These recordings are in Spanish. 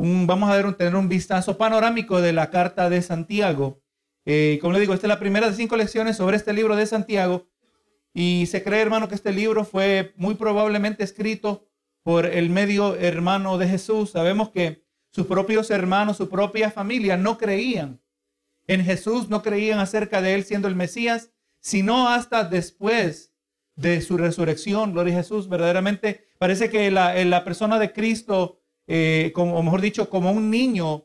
vamos a ver, tener un vistazo panorámico de la carta de Santiago. Eh, como le digo, esta es la primera de cinco lecciones sobre este libro de Santiago. Y se cree, hermano, que este libro fue muy probablemente escrito por el medio hermano de Jesús. Sabemos que sus propios hermanos, su propia familia no creían en Jesús, no creían acerca de él siendo el Mesías, sino hasta después de su resurrección. Gloria a Jesús. Verdaderamente parece que la, la persona de Cristo, eh, como, mejor dicho, como un niño,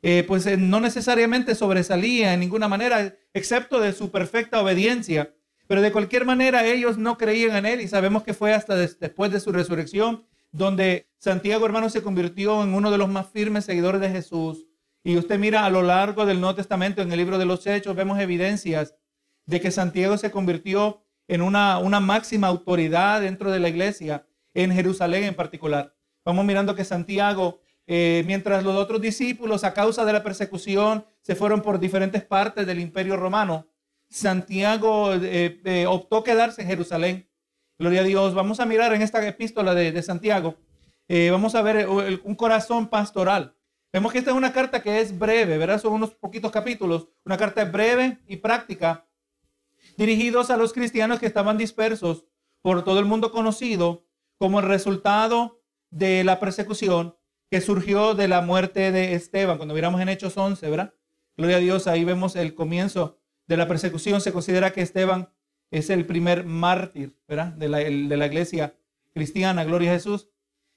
eh, pues eh, no necesariamente sobresalía en ninguna manera, excepto de su perfecta obediencia. Pero de cualquier manera ellos no creían en él y sabemos que fue hasta después de su resurrección donde Santiago, hermano, se convirtió en uno de los más firmes seguidores de Jesús. Y usted mira a lo largo del Nuevo Testamento, en el libro de los Hechos, vemos evidencias de que Santiago se convirtió en una máxima autoridad dentro de la iglesia, en Jerusalén en particular. Vamos mirando que Santiago, eh, mientras los otros discípulos, a causa de la persecución, se fueron por diferentes partes del imperio romano, Santiago eh, eh, optó quedarse en Jerusalén. Gloria a Dios. Vamos a mirar en esta epístola de, Santiago, vamos a ver un corazón pastoral. Vemos que esta es una carta que es breve, ¿verdad? Son unos poquitos capítulos. Una carta breve y práctica dirigidos a los cristianos que estaban dispersos por todo el mundo conocido como el resultado de la persecución que surgió de la muerte de Esteban. Cuando miramos en Hechos 11, ¿verdad? Gloria a Dios, ahí vemos el comienzo de la persecución. Se considera que Esteban es el primer mártir, ¿verdad? De la, de la iglesia cristiana, gloria a Jesús.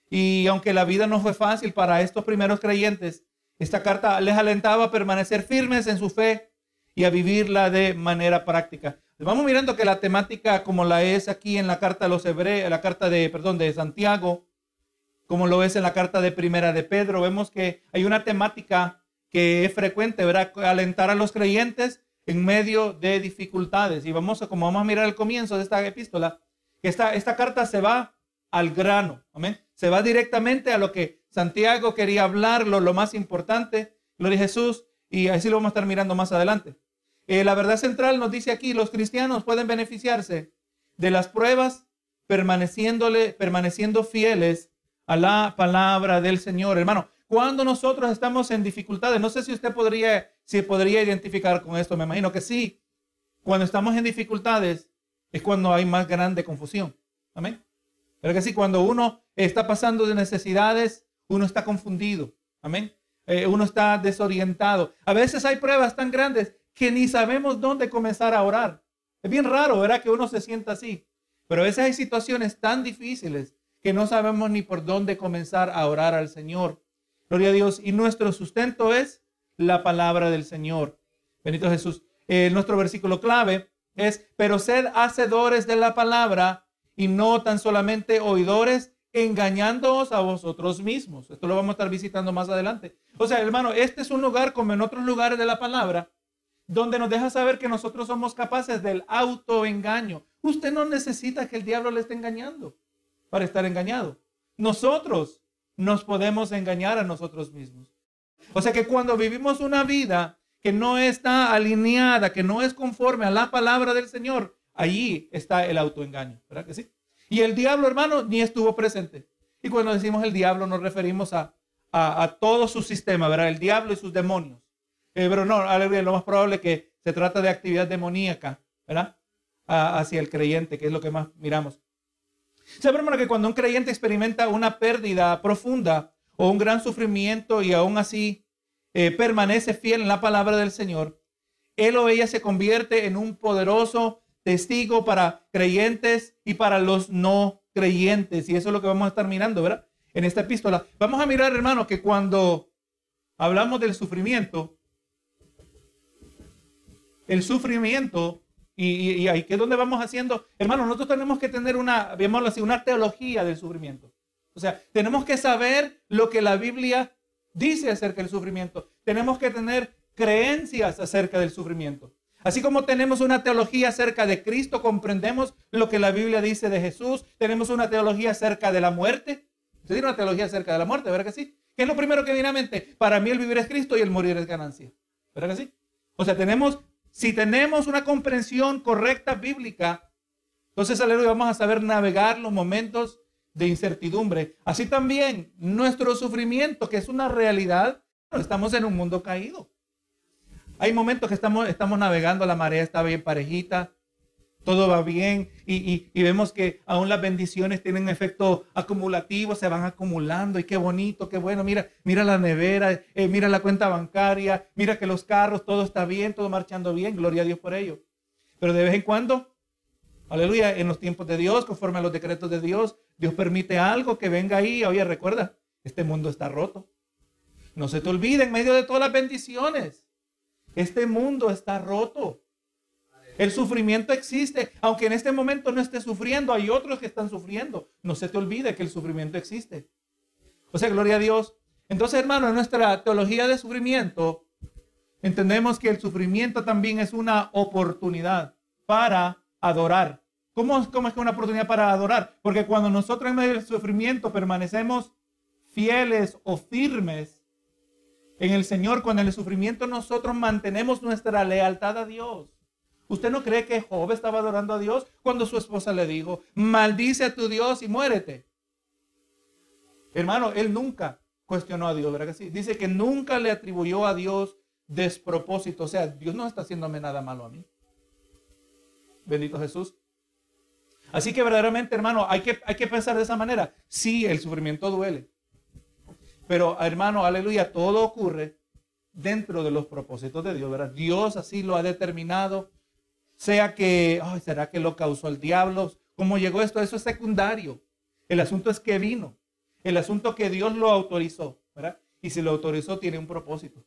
Y aunque la vida no fue fácil para estos primeros creyentes, esta carta les alentaba a permanecer firmes en su fe y a vivirla de manera práctica. Vamos mirando que la temática como la es aquí en la carta de los hebreos, la carta de, perdón, de Santiago, como lo es en la carta de primera de Pedro, vemos que hay una temática que es frecuente, ¿verdad? Alentar a los creyentes en medio de dificultades. Y vamos a, como vamos a mirar el comienzo de esta epístola, que esta, esta carta se va al grano, amén. Se va directamente a lo que Santiago quería hablar, lo, lo más importante, gloria a Jesús, y así lo vamos a estar mirando más adelante. Eh, la verdad central nos dice aquí, los cristianos pueden beneficiarse de las pruebas permaneciéndole, permaneciendo fieles a la palabra del Señor. Hermano, cuando nosotros estamos en dificultades, no sé si usted podría, si podría identificar con esto, me imagino que sí. Cuando estamos en dificultades es cuando hay más grande confusión. Amén. Pero que sí, cuando uno está pasando de necesidades, uno está confundido. Amén. Eh, uno está desorientado. A veces hay pruebas tan grandes que ni sabemos dónde comenzar a orar. Es bien raro, ¿verdad? Que uno se sienta así. Pero a veces hay situaciones tan difíciles que no sabemos ni por dónde comenzar a orar al Señor. Gloria a Dios. Y nuestro sustento es la palabra del Señor. Bendito Jesús. Eh, nuestro versículo clave es, pero sed hacedores de la palabra y no tan solamente oidores, engañándoos a vosotros mismos. Esto lo vamos a estar visitando más adelante. O sea, hermano, este es un lugar como en otros lugares de la palabra donde nos deja saber que nosotros somos capaces del autoengaño. Usted no necesita que el diablo le esté engañando para estar engañado. Nosotros nos podemos engañar a nosotros mismos. O sea que cuando vivimos una vida que no está alineada, que no es conforme a la palabra del Señor, allí está el autoengaño, ¿verdad que sí? Y el diablo, hermano, ni estuvo presente. Y cuando decimos el diablo nos referimos a, a, todo su sistema, ¿verdad? El diablo y sus demonios. Eh, pero no, lo más probable es que se trata de actividad demoníaca, ¿verdad? hacia el creyente, que es lo que más miramos. ¿Sabe, hermano, que cuando un creyente experimenta una pérdida profunda o un gran sufrimiento y aún así eh, permanece fiel en la palabra del Señor, él o ella se convierte en un poderoso testigo para creyentes y para los no creyentes. Y eso es lo que vamos a estar mirando, ¿verdad? En esta epístola. Vamos a mirar, hermano, que cuando hablamos del sufrimiento, el sufrimiento y, ahí que es donde vamos haciendo, hermano, nosotros tenemos que tener una, así, una teología del sufrimiento. O sea, tenemos que saber lo que la Biblia dice acerca del sufrimiento. Tenemos que tener creencias acerca del sufrimiento. Así como tenemos una teología acerca de Cristo, comprendemos lo que la Biblia dice de Jesús, tenemos una teología acerca de la muerte. Usted tiene una teología acerca de la muerte, ¿verdad que sí? ¿Qué es lo primero que viene a mente? Para mí el vivir es Cristo y el morir es ganancia. ¿Verdad que sí? O sea, tenemos si tenemos una comprensión correcta bíblica, entonces, aleluya, vamos a saber navegar los momentos de incertidumbre. Así también nuestro sufrimiento, que es una realidad, estamos en un mundo caído. Hay momentos que estamos, estamos navegando, la marea está bien parejita, todo va bien y, vemos que aún las bendiciones tienen efecto acumulativo, se van acumulando y qué bonito, qué bueno. Mira, mira la nevera, eh, mira la cuenta bancaria, mira que los carros, todo está bien, todo marchando bien, gloria a Dios por ello. Pero de vez en cuando, aleluya, en los tiempos de Dios, conforme a los decretos de Dios, Dios permite algo que venga ahí. Oye, recuerda, este mundo está roto. No se te olvide en medio de todas las bendiciones. Este mundo está roto. El sufrimiento existe, aunque en este momento no esté sufriendo, hay otros que están sufriendo. No se te olvide que el sufrimiento existe. O sea, gloria a Dios. Entonces, hermano, en nuestra teología de sufrimiento, entendemos que el sufrimiento también es una oportunidad para adorar. ¿Cómo, ¿Cómo es que una oportunidad para adorar? Porque cuando nosotros en medio del sufrimiento permanecemos fieles o firmes en el Señor, con el sufrimiento nosotros mantenemos nuestra lealtad a Dios. ¿Usted no cree que Job estaba adorando a Dios cuando su esposa le dijo, maldice a tu Dios y muérete? Hermano, él nunca cuestionó a Dios, ¿verdad que sí? Dice que nunca le atribuyó a Dios despropósito. O sea, Dios no está haciéndome nada malo a mí. Bendito Jesús. Así que verdaderamente, hermano, hay que, hay que pensar de esa manera. Sí, el sufrimiento duele. Pero, hermano, aleluya, todo ocurre dentro de los propósitos de Dios, ¿verdad? Dios así lo ha determinado sea que, ay, ¿será que lo causó el diablo? ¿Cómo llegó esto? Eso es secundario. El asunto es que vino. El asunto que Dios lo autorizó. Y si lo autorizó, tiene un propósito.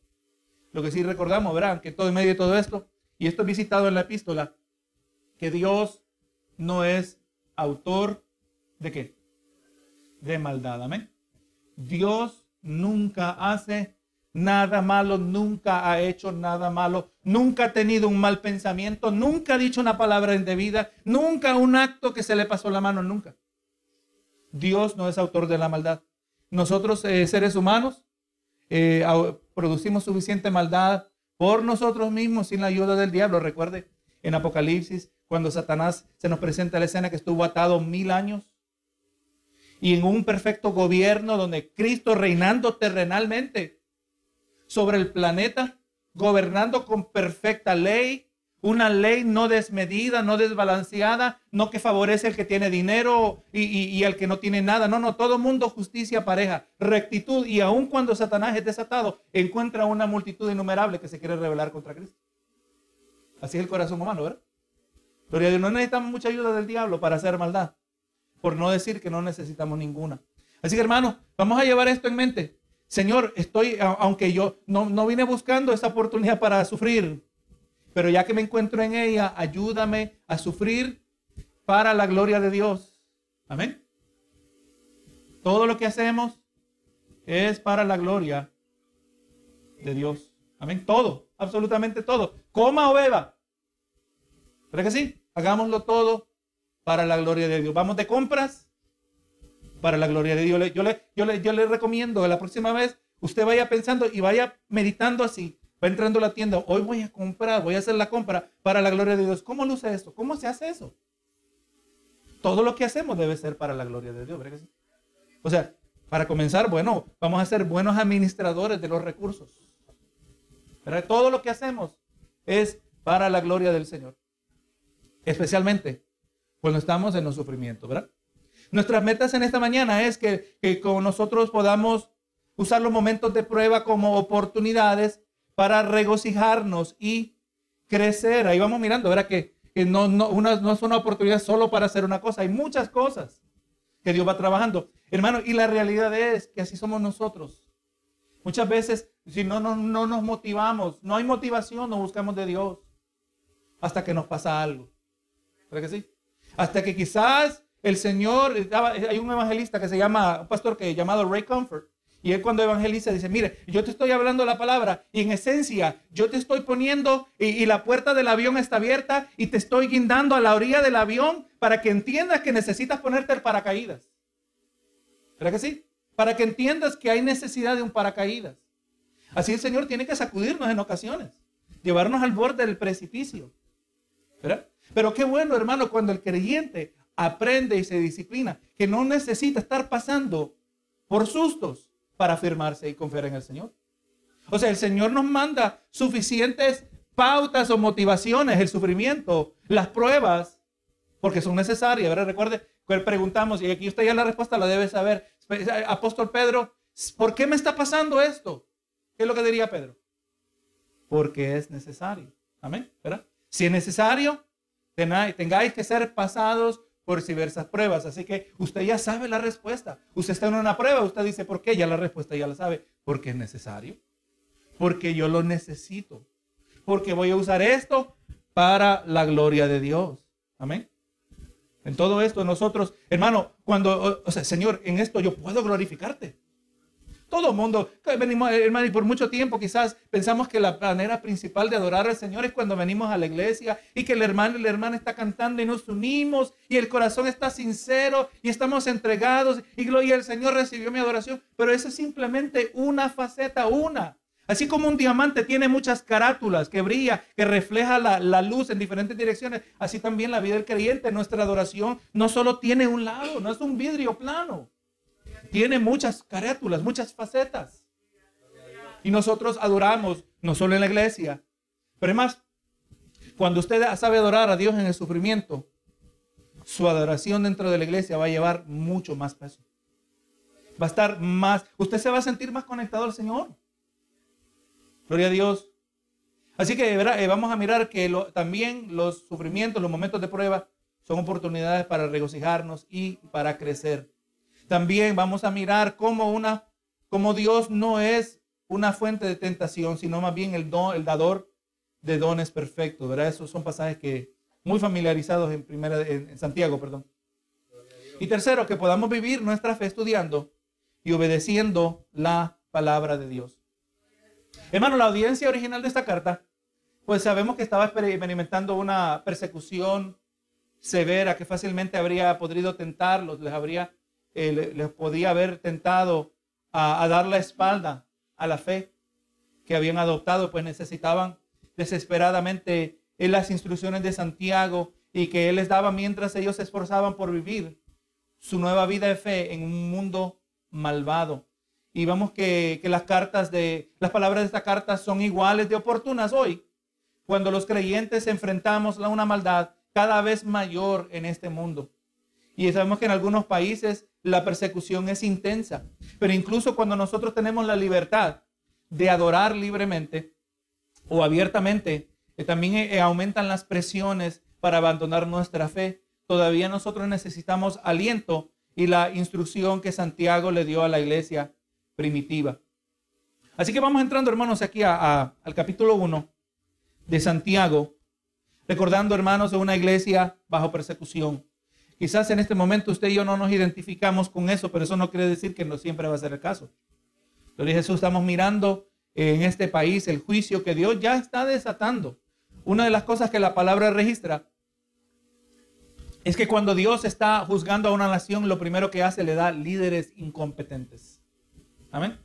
Lo que sí recordamos, ¿verdad? Que todo en medio de todo esto, y esto es visitado en la epístola, que Dios no es autor de qué? De maldad, amén. Dios nunca hace nada malo, nunca ha hecho nada malo, nunca ha tenido un mal pensamiento, nunca ha dicho una palabra indebida, nunca un acto que se le pasó la mano, nunca. Dios no es autor de la maldad. Nosotros, eh, seres humanos, eh, producimos suficiente maldad por nosotros mismos sin la ayuda del diablo. Recuerde, en Apocalipsis, cuando Satanás se nos presenta la escena que estuvo atado mil años y en un perfecto gobierno donde Cristo reinando terrenalmente sobre el planeta, gobernando con perfecta ley, una ley no desmedida, no desbalanceada, no que favorece al que tiene dinero y, al que no tiene nada. No, no, todo mundo justicia pareja, rectitud. Y aun cuando Satanás es desatado, encuentra una multitud innumerable que se quiere rebelar contra Cristo. Así es el corazón humano, ¿verdad? Pero no necesitamos mucha ayuda del diablo para hacer maldad. Por no decir que no necesitamos ninguna. Así que hermano, vamos a llevar esto en mente. Señor, estoy, aunque yo no, vine buscando esa oportunidad para sufrir, pero ya que me encuentro en ella, ayúdame a sufrir para la gloria de Dios. Amén. Todo lo que hacemos es para la gloria de Dios. Amén. Todo, absolutamente todo. Coma o beba. ¿Verdad que sí? Hagámoslo todo para la gloria de Dios. Vamos de compras para la gloria de Dios. Yo le, yo le, yo le recomiendo que la próxima vez usted vaya pensando y vaya meditando así. Va entrando a la tienda, hoy voy a comprar, voy a hacer la compra para la gloria de Dios. ¿Cómo luce esto? ¿Cómo se hace eso? Todo lo que hacemos debe ser para la gloria de Dios. O sea, para comenzar, bueno, vamos a ser buenos administradores de los recursos. Pero todo lo que hacemos es para la gloria del Señor. Especialmente cuando estamos en los sufrimientos, ¿verdad? Nuestras metas en esta mañana es que, con nosotros podamos usar los momentos de prueba como oportunidades para regocijarnos y crecer. Ahí vamos mirando, ¿verdad? Que, no, no, una, no es una oportunidad solo para hacer una cosa, hay muchas cosas que Dios va trabajando. Hermano, y la realidad es que así somos nosotros. Muchas veces, si no, no, no nos motivamos, no hay motivación, no buscamos de Dios hasta que nos pasa algo. ¿Verdad que sí? Hasta que quizás el Señor, hay un evangelista que se llama, un pastor que llamado Ray Comfort, y él cuando evangeliza dice, mire, yo te estoy hablando la palabra y en esencia yo te estoy poniendo y, la puerta del avión está abierta y te estoy guindando a la orilla del avión para que entiendas que necesitas ponerte el paracaídas. ¿Verdad que sí? Para que entiendas que hay necesidad de un paracaídas. Así el Señor tiene que sacudirnos en ocasiones, llevarnos al borde del precipicio. ¿Verdad? Pero qué bueno, hermano, cuando el creyente aprende y se disciplina, que no necesita estar pasando por sustos para afirmarse y confiar en el Señor. O sea, el Señor nos manda suficientes pautas o motivaciones, el sufrimiento, las pruebas, porque son necesarias. ¿verdad? Recuerde preguntamos, y aquí usted ya la respuesta la debe saber. Apóstol Pedro, ¿por qué me está pasando esto? ¿Qué es lo que diría Pedro? Porque es necesario. Amén. ¿verdad? Si es necesario, tengáis que ser pasados por diversas pruebas. Así que usted ya sabe la respuesta. Usted está en una prueba, usted dice, ¿por qué? Ya la respuesta ya la sabe. Porque es necesario. Porque yo lo necesito. Porque voy a usar esto para la gloria de Dios. Amén. En todo esto nosotros, hermano, cuando, o sea, Señor, en esto yo puedo glorificarte. Todo mundo, venimos, hermano, y por mucho tiempo quizás pensamos que la manera principal de adorar al Señor es cuando venimos a la iglesia y que el hermano y la hermana está cantando y nos unimos y el corazón está sincero y estamos entregados y gloria al Señor recibió mi adoración. Pero eso es simplemente una faceta, una. Así como un diamante tiene muchas carátulas que brilla, que refleja la, la, luz en diferentes direcciones, así también la vida del creyente, nuestra adoración no solo tiene un lado, no es un vidrio plano tiene muchas carátulas, muchas facetas. Y nosotros adoramos, no solo en la iglesia, pero es más, cuando usted sabe adorar a Dios en el sufrimiento, su adoración dentro de la iglesia va a llevar mucho más peso. Va a estar más, usted se va a sentir más conectado al Señor. Gloria a Dios. Así que eh, vamos a mirar que también los sufrimientos, los momentos de prueba, son oportunidades para regocijarnos y para crecer. También vamos a mirar cómo una, como Dios no es una fuente de tentación, sino más bien el don, el dador de dones perfectos, ¿verdad? Esos son pasajes que muy familiarizados en primera en Santiago, perdón. Y tercero, que podamos vivir nuestra fe estudiando y obedeciendo la palabra de Dios. Hermano, la audiencia original de esta carta, pues sabemos que estaba experimentando una persecución severa que fácilmente habría podido tentarlos, les habría eh, les podía haber tentado a, dar la espalda a la fe que habían adoptado, pues necesitaban desesperadamente en las instrucciones de Santiago y que él les daba mientras ellos se esforzaban por vivir su nueva vida de fe en un mundo malvado. Y vemos que, que, las cartas de, las palabras de esta carta son iguales de oportunas hoy, cuando los creyentes enfrentamos a una maldad cada vez mayor en este mundo. Y sabemos que en algunos países la persecución es intensa. Pero incluso cuando nosotros tenemos la libertad de adorar libremente o abiertamente, eh, también eh, aumentan las presiones para abandonar nuestra fe. Todavía nosotros necesitamos aliento y la instrucción que Santiago le dio a la iglesia primitiva. Así que vamos entrando, hermanos, aquí al capítulo 1 de Santiago, recordando, hermanos, de una iglesia bajo persecución. Quizás en este momento usted y yo no nos identificamos con eso, pero eso no quiere decir que no siempre va a ser el caso. Dije Jesús, estamos mirando en este país el juicio que Dios ya está desatando. Una de las cosas que la palabra registra es que cuando Dios está juzgando a una nación, lo primero que hace le da líderes incompetentes. Amén.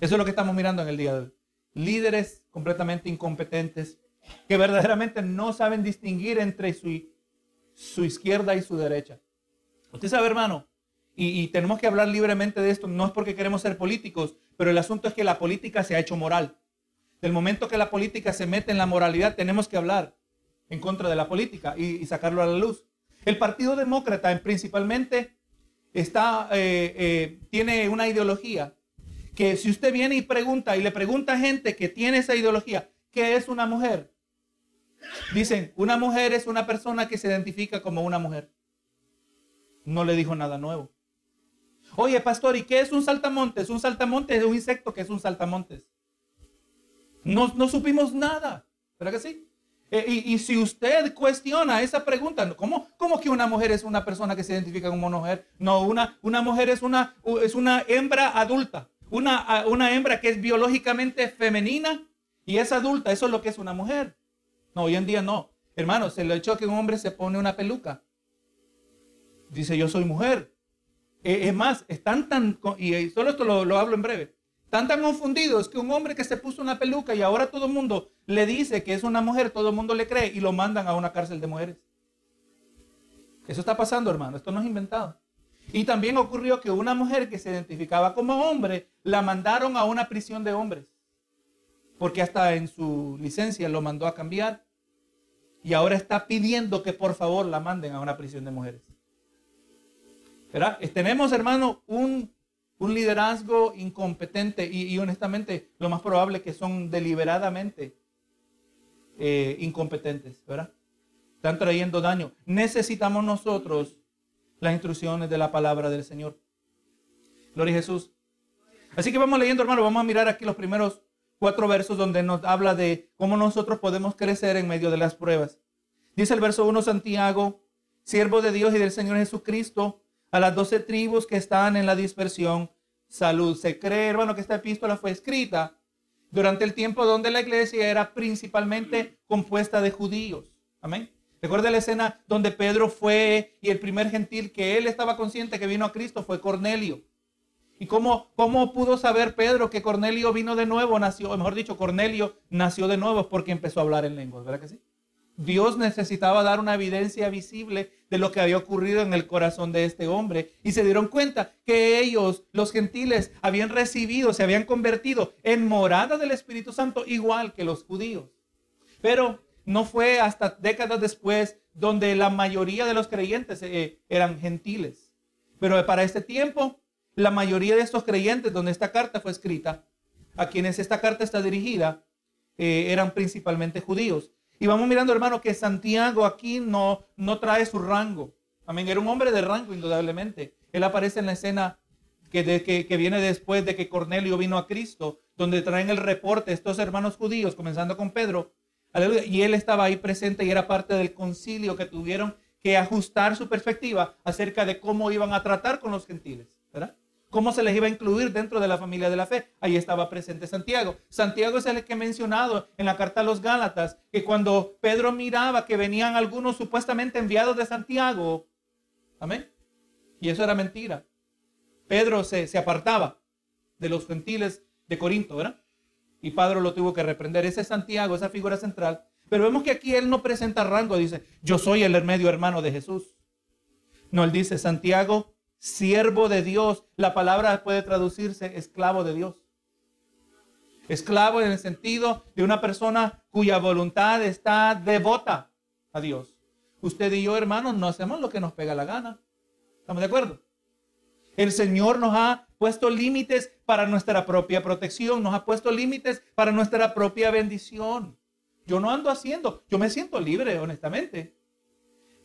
Eso es lo que estamos mirando en el día de hoy. Líderes completamente incompetentes que verdaderamente no saben distinguir entre su su izquierda y su derecha. Usted sabe, hermano, y, tenemos que hablar libremente de esto, no es porque queremos ser políticos, pero el asunto es que la política se ha hecho moral. Del momento que la política se mete en la moralidad, tenemos que hablar en contra de la política y, sacarlo a la luz. El Partido Demócrata principalmente está, eh, eh, tiene una ideología que si usted viene y pregunta y le pregunta a gente que tiene esa ideología, ¿qué es una mujer? Dicen, una mujer es una persona que se identifica como una mujer. No le dijo nada nuevo. Oye, pastor, ¿y qué es un saltamontes? Un saltamontes es un insecto que es un saltamontes. No, no supimos nada. ¿Verdad que sí? Eh, y, si usted cuestiona esa pregunta, ¿cómo, ¿cómo, que una mujer es una persona que se identifica como mujer? No, una, una mujer es una, es una hembra adulta. Una, una hembra que es biológicamente femenina y es adulta. Eso es lo que es una mujer. No, hoy en día no. Hermanos, ha hecho que un hombre se pone una peluca. Dice, yo soy mujer. Eh, es más, están tan, y solo esto lo, hablo en breve, están tan confundidos que un hombre que se puso una peluca y ahora todo el mundo le dice que es una mujer, todo el mundo le cree y lo mandan a una cárcel de mujeres. Eso está pasando, hermano. Esto no es inventado. Y también ocurrió que una mujer que se identificaba como hombre la mandaron a una prisión de hombres. Porque hasta en su licencia lo mandó a cambiar. Y ahora está pidiendo que por favor la manden a una prisión de mujeres. ¿Verdad? Tenemos, hermano, un, liderazgo incompetente y, honestamente lo más probable que son deliberadamente eh, incompetentes, ¿verdad? Están trayendo daño. Necesitamos nosotros las instrucciones de la palabra del Señor. Gloria a Jesús. Así que vamos leyendo, hermano, vamos a mirar aquí los primeros cuatro versos donde nos habla de cómo nosotros podemos crecer en medio de las pruebas. Dice el verso 1 Santiago, siervo de Dios y del Señor Jesucristo, a las doce tribus que están en la dispersión, salud. Se cree, hermano, que esta epístola fue escrita durante el tiempo donde la iglesia era principalmente compuesta de judíos. Amén. Recuerda la escena donde Pedro fue y el primer gentil que él estaba consciente que vino a Cristo fue Cornelio. ¿Y cómo, cómo pudo saber Pedro que Cornelio vino de nuevo? Nació, mejor dicho, Cornelio nació de nuevo porque empezó a hablar en lenguas, ¿verdad que sí? Dios necesitaba dar una evidencia visible de lo que había ocurrido en el corazón de este hombre. Y se dieron cuenta que ellos, los gentiles, habían recibido, se habían convertido en morada del Espíritu Santo igual que los judíos. Pero no fue hasta décadas después donde la mayoría de los creyentes eh, eran gentiles. Pero para este tiempo, la mayoría de estos creyentes, donde esta carta fue escrita, a quienes esta carta está dirigida, eh, eran principalmente judíos. Y vamos mirando, hermano, que Santiago aquí no, no trae su rango. Amén. Era un hombre de rango, indudablemente. Él aparece en la escena que, que, viene después de que Cornelio vino a Cristo, donde traen el reporte estos hermanos judíos, comenzando con Pedro, y él estaba ahí presente y era parte del concilio que tuvieron que ajustar su perspectiva acerca de cómo iban a tratar con los gentiles. Cómo se les iba a incluir dentro de la familia de la fe. Ahí estaba presente Santiago. Santiago es el que he mencionado en la carta a los Gálatas, que cuando Pedro miraba que venían algunos supuestamente enviados de Santiago, amén. Y eso era mentira. Pedro se, se apartaba de los gentiles de Corinto, ¿verdad? Y Padre lo tuvo que reprender. Ese es Santiago, esa figura central. Pero vemos que aquí él no presenta rango, dice, yo soy el medio hermano de Jesús. No, él dice, Santiago, siervo de Dios. La palabra puede traducirse esclavo de Dios. Esclavo en el sentido de una persona cuya voluntad está devota a Dios. Usted y yo, hermanos, no hacemos lo que nos pega la gana. ¿Estamos de acuerdo? El Señor nos ha puesto límites para nuestra propia protección, nos ha puesto límites para nuestra propia bendición. Yo no ando haciendo, yo me siento libre, honestamente.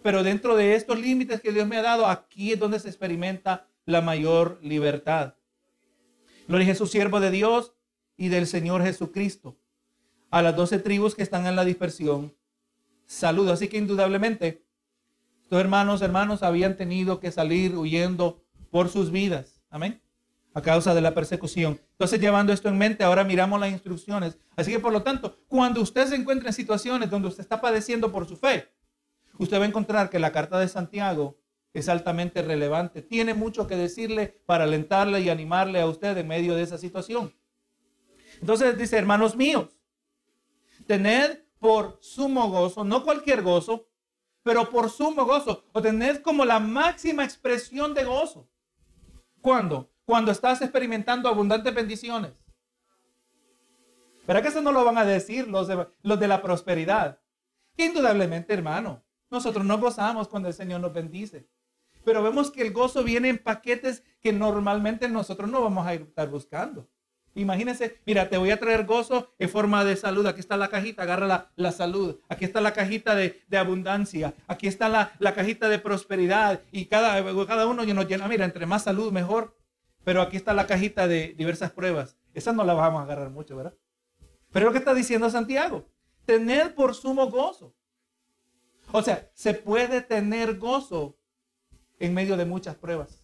Pero dentro de estos límites que Dios me ha dado, aquí es donde se experimenta la mayor libertad. Gloria a Jesús, siervo de Dios y del Señor Jesucristo. A las doce tribus que están en la dispersión, saludo. Así que indudablemente, estos hermanos, hermanos, habían tenido que salir huyendo por sus vidas. Amén. A causa de la persecución. Entonces, llevando esto en mente, ahora miramos las instrucciones. Así que, por lo tanto, cuando usted se encuentra en situaciones donde usted está padeciendo por su fe, usted va a encontrar que la carta de Santiago es altamente relevante. Tiene mucho que decirle para alentarle y animarle a usted en medio de esa situación. Entonces dice, hermanos míos, tened por sumo gozo, no cualquier gozo, pero por sumo gozo, o tened como la máxima expresión de gozo ¿Cuándo? Cuando estás experimentando abundantes bendiciones. ¿Verdad que eso no lo van a decir los de, los de la prosperidad? Indudablemente, hermano, nosotros no gozamos cuando el Señor nos bendice. Pero vemos que el gozo viene en paquetes que normalmente nosotros no vamos a estar buscando. Imagínense, mira, te voy a traer gozo en forma de salud. Aquí está la cajita, agarra la, salud. Aquí está la cajita de, abundancia. Aquí está la, cajita de prosperidad. Y cada, cada uno nos llena, mira, entre más salud, mejor. Pero aquí está la cajita de diversas pruebas. Esa no la vamos a agarrar mucho, ¿verdad? Pero lo que está diciendo Santiago, tener por sumo gozo. O sea, se puede tener gozo en medio de muchas pruebas.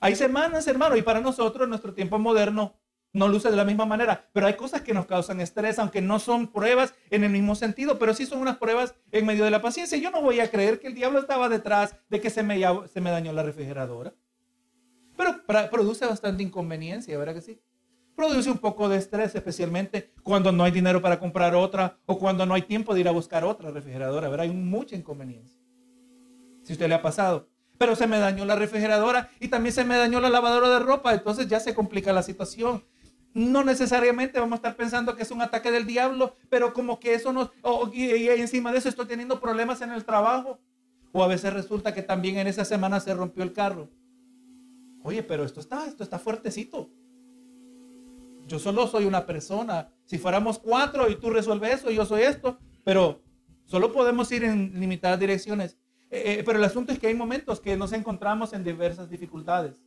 Hay semanas, hermano, y para nosotros nuestro tiempo moderno no luce de la misma manera, pero hay cosas que nos causan estrés, aunque no son pruebas en el mismo sentido, pero sí son unas pruebas en medio de la paciencia. Yo no voy a creer que el diablo estaba detrás de que se me, se me dañó la refrigeradora. Pero produce bastante inconveniencia, ¿verdad que sí? Produce un poco de estrés, especialmente cuando no hay dinero para comprar otra o cuando no hay tiempo de ir a buscar otra refrigeradora, ¿verdad? Hay mucha inconveniencia. Si usted le ha pasado. Pero se me dañó la refrigeradora y también se me dañó la lavadora de ropa. Entonces ya se complica la situación. No necesariamente vamos a estar pensando que es un ataque del diablo, pero como que eso no, y, y encima de eso estoy teniendo problemas en el trabajo. O a veces resulta que también en esa semana se rompió el carro. Oye, pero esto está, esto está fuertecito. Yo solo soy una persona. Si fuéramos cuatro y tú resuelves eso, yo soy esto, pero solo podemos ir en limitadas direcciones. Eh, eh, pero el asunto es que hay momentos que nos encontramos en diversas dificultades.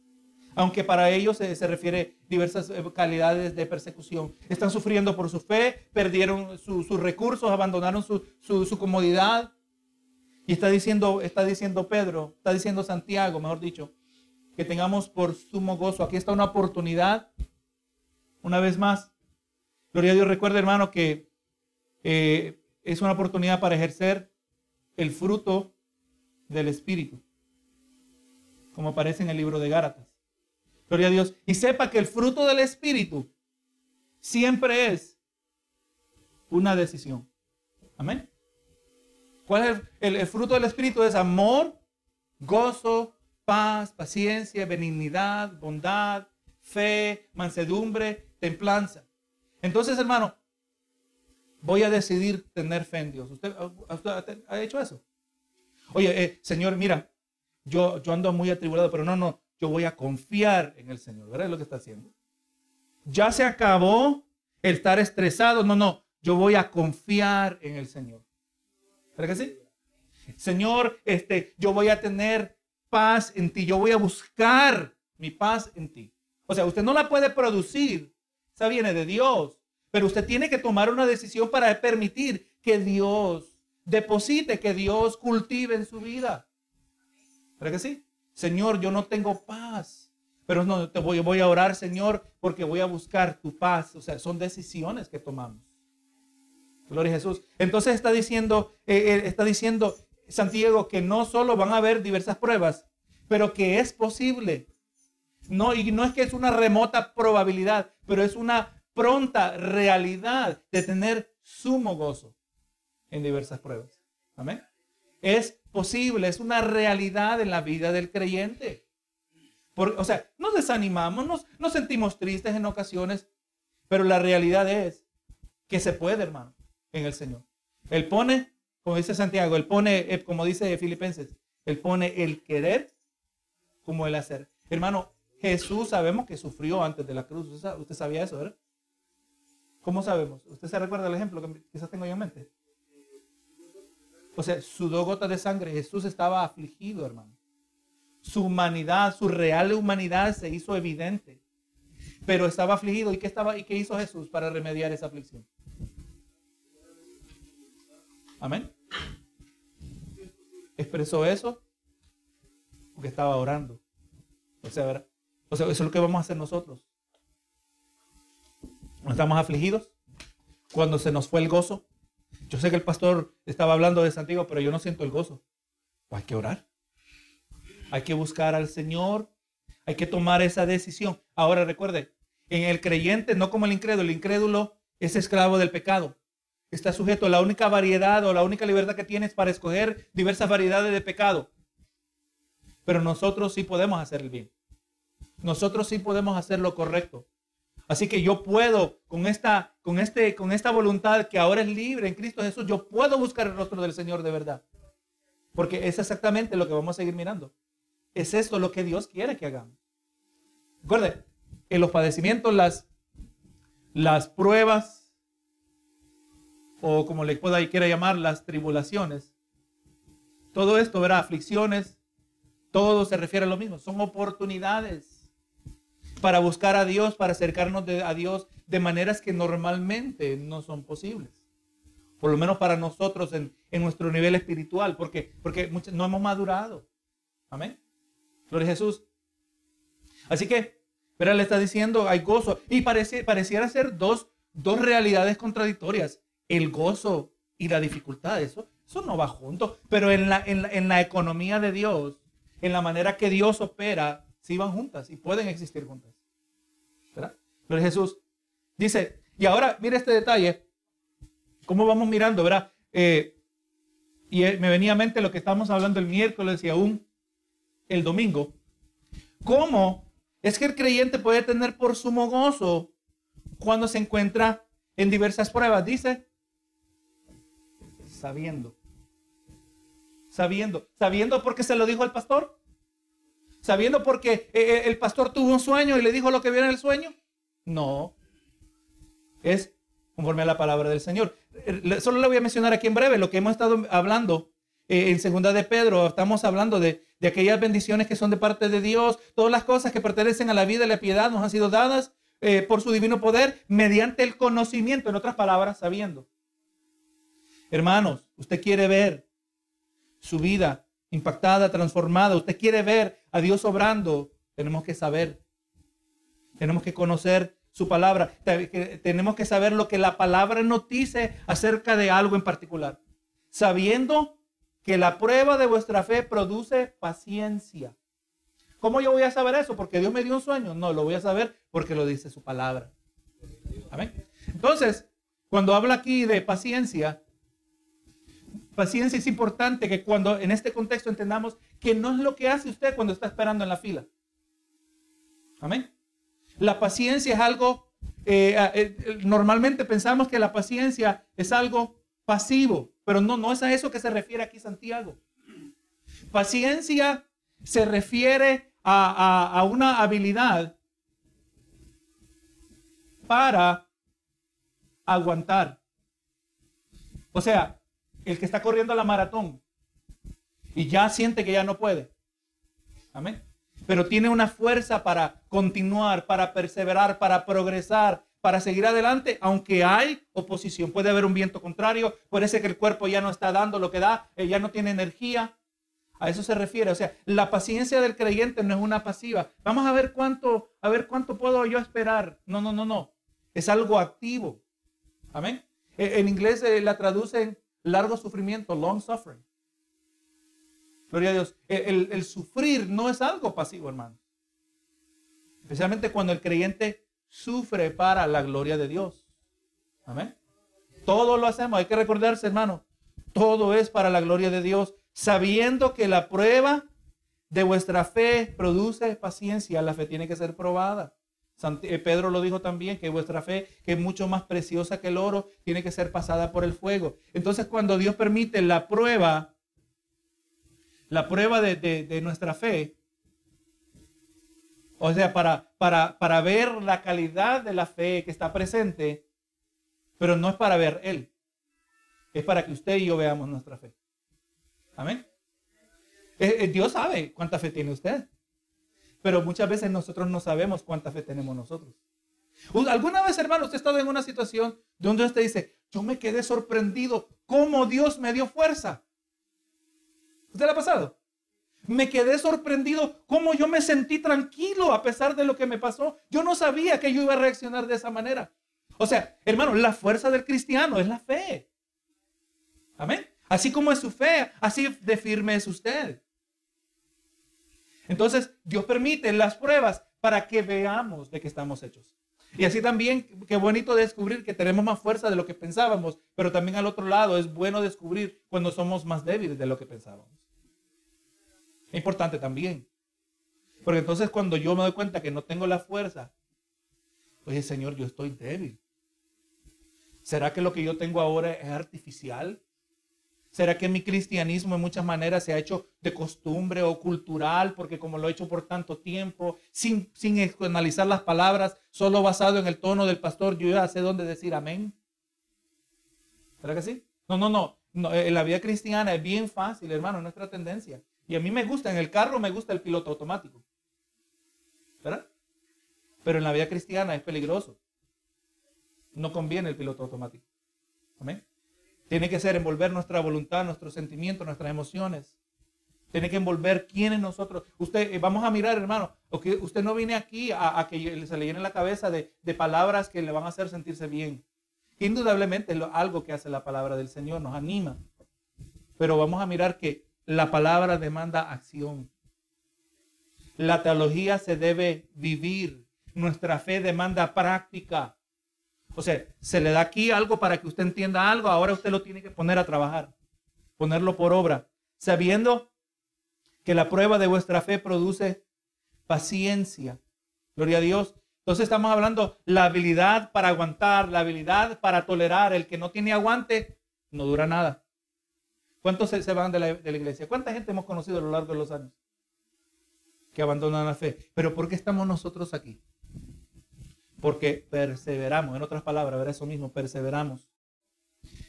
Aunque para ellos se refiere diversas eh, calidades de persecución. Están sufriendo por su fe, perdieron sus recursos, abandonaron su, su, comodidad. Y está diciendo, está diciendo Pedro, está diciendo Santiago, mejor dicho, que tengamos por sumo gozo. Aquí está una oportunidad, una vez más. Gloria a Dios, recuerda hermano que es una oportunidad para ejercer el fruto del Espíritu, como aparece en el libro de Gálatas. Gloria a Dios. Y sepa que el fruto del Espíritu siempre es una decisión. Amén. ¿Cuál es el, fruto del Espíritu? Es amor, gozo, paz, paciencia, benignidad, bondad, fe, mansedumbre, templanza. Entonces, hermano, voy a decidir tener fe en Dios. ¿Usted, ha hecho eso? Oye, eh, Señor, mira, yo, yo ando muy atribulado, pero no, no, yo voy a confiar en el Señor. ¿Verdad lo que está haciendo? Ya se acabó el estar estresado. No, no, yo voy a confiar en el Señor. ¿Verdad que sí? Señor, este, yo voy a tener paz en ti. Yo voy a buscar mi paz en ti. O sea, usted no la puede producir. Esa viene de Dios. Pero usted tiene que tomar una decisión para permitir que Dios deposite, que Dios cultive en su vida. ¿Verdad que sí? Señor, yo no tengo paz. Pero no, te voy, voy a orar, Señor, porque voy a buscar tu paz. O sea, son decisiones que tomamos. Gloria a Jesús. Entonces está diciendo, eh, eh, está diciendo Santiago que no solo van a haber diversas pruebas, pero que es posible. No, y no es que es una remota probabilidad, pero es una pronta realidad de tener sumo gozo en diversas pruebas. Amén. Es posible, es una realidad en la vida del creyente. o sea, nos desanimamos, nos, nos sentimos tristes en ocasiones, pero la realidad es que se puede, hermano, en el Señor. Él pone, como dice Santiago, él pone, eh, como dice Filipenses, él pone el querer como el hacer. Hermano, Jesús sabemos que sufrió antes de la cruz. Usted sabía eso, ¿verdad? ¿Cómo sabemos? ¿Usted se recuerda el ejemplo que quizás tengo yo en mente? O sea, sudó gotas de sangre. Jesús estaba afligido, hermano. Su humanidad, su real humanidad se hizo evidente. Pero estaba afligido. ¿Y qué, estaba, ¿Y qué hizo Jesús para remediar esa aflicción? Amén. Expresó eso porque estaba orando. O sea, o sea, eso es lo que vamos a hacer nosotros. Cuando estamos afligidos, cuando se nos fue el gozo, yo sé que el pastor estaba hablando de Santiago, pero yo no siento el gozo. Hay que orar. Hay que buscar al Señor. Hay que tomar esa decisión. Ahora recuerde, en el creyente, no como el incrédulo, el incrédulo es esclavo del pecado. Está sujeto a la única variedad o la única libertad que tiene es para escoger diversas variedades de pecado. Pero nosotros sí podemos hacer el bien. Nosotros sí podemos hacer lo correcto. Así que yo puedo, con esta, con, este, con esta voluntad que ahora es libre en Cristo Jesús, yo puedo buscar el rostro del Señor de verdad. Porque es exactamente lo que vamos a seguir mirando. Es esto lo que Dios quiere que hagamos. Recuerde, en los padecimientos, las, las pruebas, o como le pueda y quiera llamar, las tribulaciones, todo esto, verá, aflicciones, todo se refiere a lo mismo, son oportunidades para buscar a Dios, para acercarnos a Dios de maneras que normalmente no son posibles. Por lo menos para nosotros en, nuestro nivel espiritual, porque, porque no hemos madurado. Amén. Gloria a Jesús. Así que, pero le está diciendo, hay gozo. Y parece, pareciera ser dos, dos realidades contradictorias. El gozo y la dificultad. Eso, eso no va junto. Pero en la, en, la, en la economía de Dios, en la manera que Dios opera, sí van juntas y pueden existir juntas. ¿Verdad? Pero Jesús dice, y ahora mire este detalle, cómo vamos mirando, ¿verdad? Eh, y me venía a mente lo que estamos hablando el miércoles y aún el domingo, cómo es que el creyente puede tener por sumo gozo cuando se encuentra en diversas pruebas. Dice, sabiendo. Sabiendo. Sabiendo porque se lo dijo el pastor. Sabiendo porque eh, eh, el pastor tuvo un sueño y le dijo lo que viene en el sueño. No. Es conforme a la palabra del Señor. Eh, solo le voy a mencionar aquí en breve lo que hemos estado hablando en segunda de Pedro. Estamos hablando de aquellas bendiciones que son de parte de Dios. Todas las cosas que pertenecen a la vida y la piedad nos han sido dadas por su divino poder mediante el conocimiento, en otras palabras, sabiendo. Hermanos, usted quiere ver su vida impactada, transformada, usted quiere ver a Dios obrando, tenemos que saber, tenemos que conocer su palabra, tenemos que saber lo que la palabra nos dice acerca de algo en particular, sabiendo que la prueba de vuestra fe produce paciencia. ¿Cómo yo voy a saber eso? Porque Dios me dio un sueño. No, lo voy a saber porque lo dice su palabra. Amén. Entonces, cuando habla aquí de paciencia, Paciencia es importante que cuando en este contexto entendamos que no es lo que hace usted cuando está esperando en la fila. Amén. La paciencia es algo, eh, eh, normalmente pensamos que la paciencia es algo pasivo, pero no, no es a eso que se refiere aquí Santiago. Paciencia se refiere a, a una habilidad para aguantar. O sea, el que está corriendo la maratón y ya siente que ya no puede. Amén. Pero tiene una fuerza para continuar, para perseverar, para progresar, para seguir adelante, aunque hay oposición. Puede haber un viento contrario, ser que el cuerpo ya no está dando lo que da, eh, ya no tiene energía. A eso se refiere. O sea, la paciencia del creyente no es una pasiva. Vamos a ver cuánto, a ver cuánto puedo yo esperar. No, no, no, no. Es algo activo. Amén. E, en inglés eh, la traducen largo sufrimiento, long suffering. Gloria a Dios. El, sufrir no es algo pasivo, hermano. Especialmente cuando el creyente sufre para la gloria de Dios. Amén. Todo lo hacemos. Hay que recordarse, hermano. Todo es para la gloria de Dios. Sabiendo que la prueba de vuestra fe produce paciencia. La fe tiene que ser probada. Eh, Pedro lo dijo también, que vuestra fe, que es mucho más preciosa que el oro, tiene que ser pasada por el fuego. Entonces, cuando Dios permite la prueba, la prueba de, nuestra fe, o sea, para, para, para ver la calidad de la fe que está presente, pero no es para ver Él, es para que usted y yo veamos nuestra fe. Amén. Eh, eh, Dios sabe cuánta fe tiene usted. Pero muchas veces nosotros no sabemos cuánta fe tenemos nosotros. ¿Alguna vez, hermano, usted ha estado en una situación donde usted dice, yo me quedé sorprendido cómo Dios me dio fuerza? ¿Usted le ha pasado? Me quedé sorprendido cómo yo me sentí tranquilo a pesar de lo que me pasó. Yo no sabía que yo iba a reaccionar de esa manera. O sea, hermano, la fuerza del cristiano es la fe. Amén. Así como es su fe, así de firme es usted. Entonces, Dios permite las pruebas para que veamos de qué estamos hechos. Y así también, qué bonito descubrir que tenemos más fuerza de lo que pensábamos, pero también al otro lado es bueno descubrir cuando somos más débiles de lo que pensábamos. Es importante también. Porque entonces cuando yo me doy cuenta que no tengo la fuerza, oye Señor, yo estoy débil. ¿Será que lo que yo tengo ahora es artificial? ¿Será que mi cristianismo en muchas maneras se ha hecho de costumbre o cultural? Porque como lo he hecho por tanto tiempo, sin, sin analizar las palabras, solo basado en el tono del pastor, yo ya sé dónde decir amén. ¿Será que sí? No, no, no, no. En la vida cristiana es bien fácil, hermano, nuestra tendencia. Y a mí me gusta, en el carro me gusta el piloto automático. ¿Verdad? Pero en la vida cristiana es peligroso. No conviene el piloto automático. Amén. Tiene que ser envolver nuestra voluntad, nuestros sentimientos, nuestras emociones. Tiene que envolver quiénes nosotros. Usted, eh, vamos a mirar, hermano, usted no viene aquí a, que se le llene la cabeza de, palabras que le van a hacer sentirse bien. Indudablemente es algo que hace la palabra del Señor, nos anima. Pero vamos a mirar que la palabra demanda acción. La teología se debe vivir. Nuestra fe demanda práctica. O sea, se le da aquí algo para que usted entienda algo, ahora usted lo tiene que poner a trabajar. ponerlo por obra, sabiendo que la prueba de vuestra fe produce paciencia. Gloria a Dios. Entonces estamos hablando la habilidad para aguantar, la habilidad para tolerar. El que no tiene aguante no dura nada. ¿Cuántos se, van de la, de la, iglesia? ¿Cuánta gente hemos conocido a lo largo de los años que abandonan la fe? Pero ¿por qué estamos nosotros aquí? Porque perseveramos. En otras palabras, ver eso mismo, perseveramos.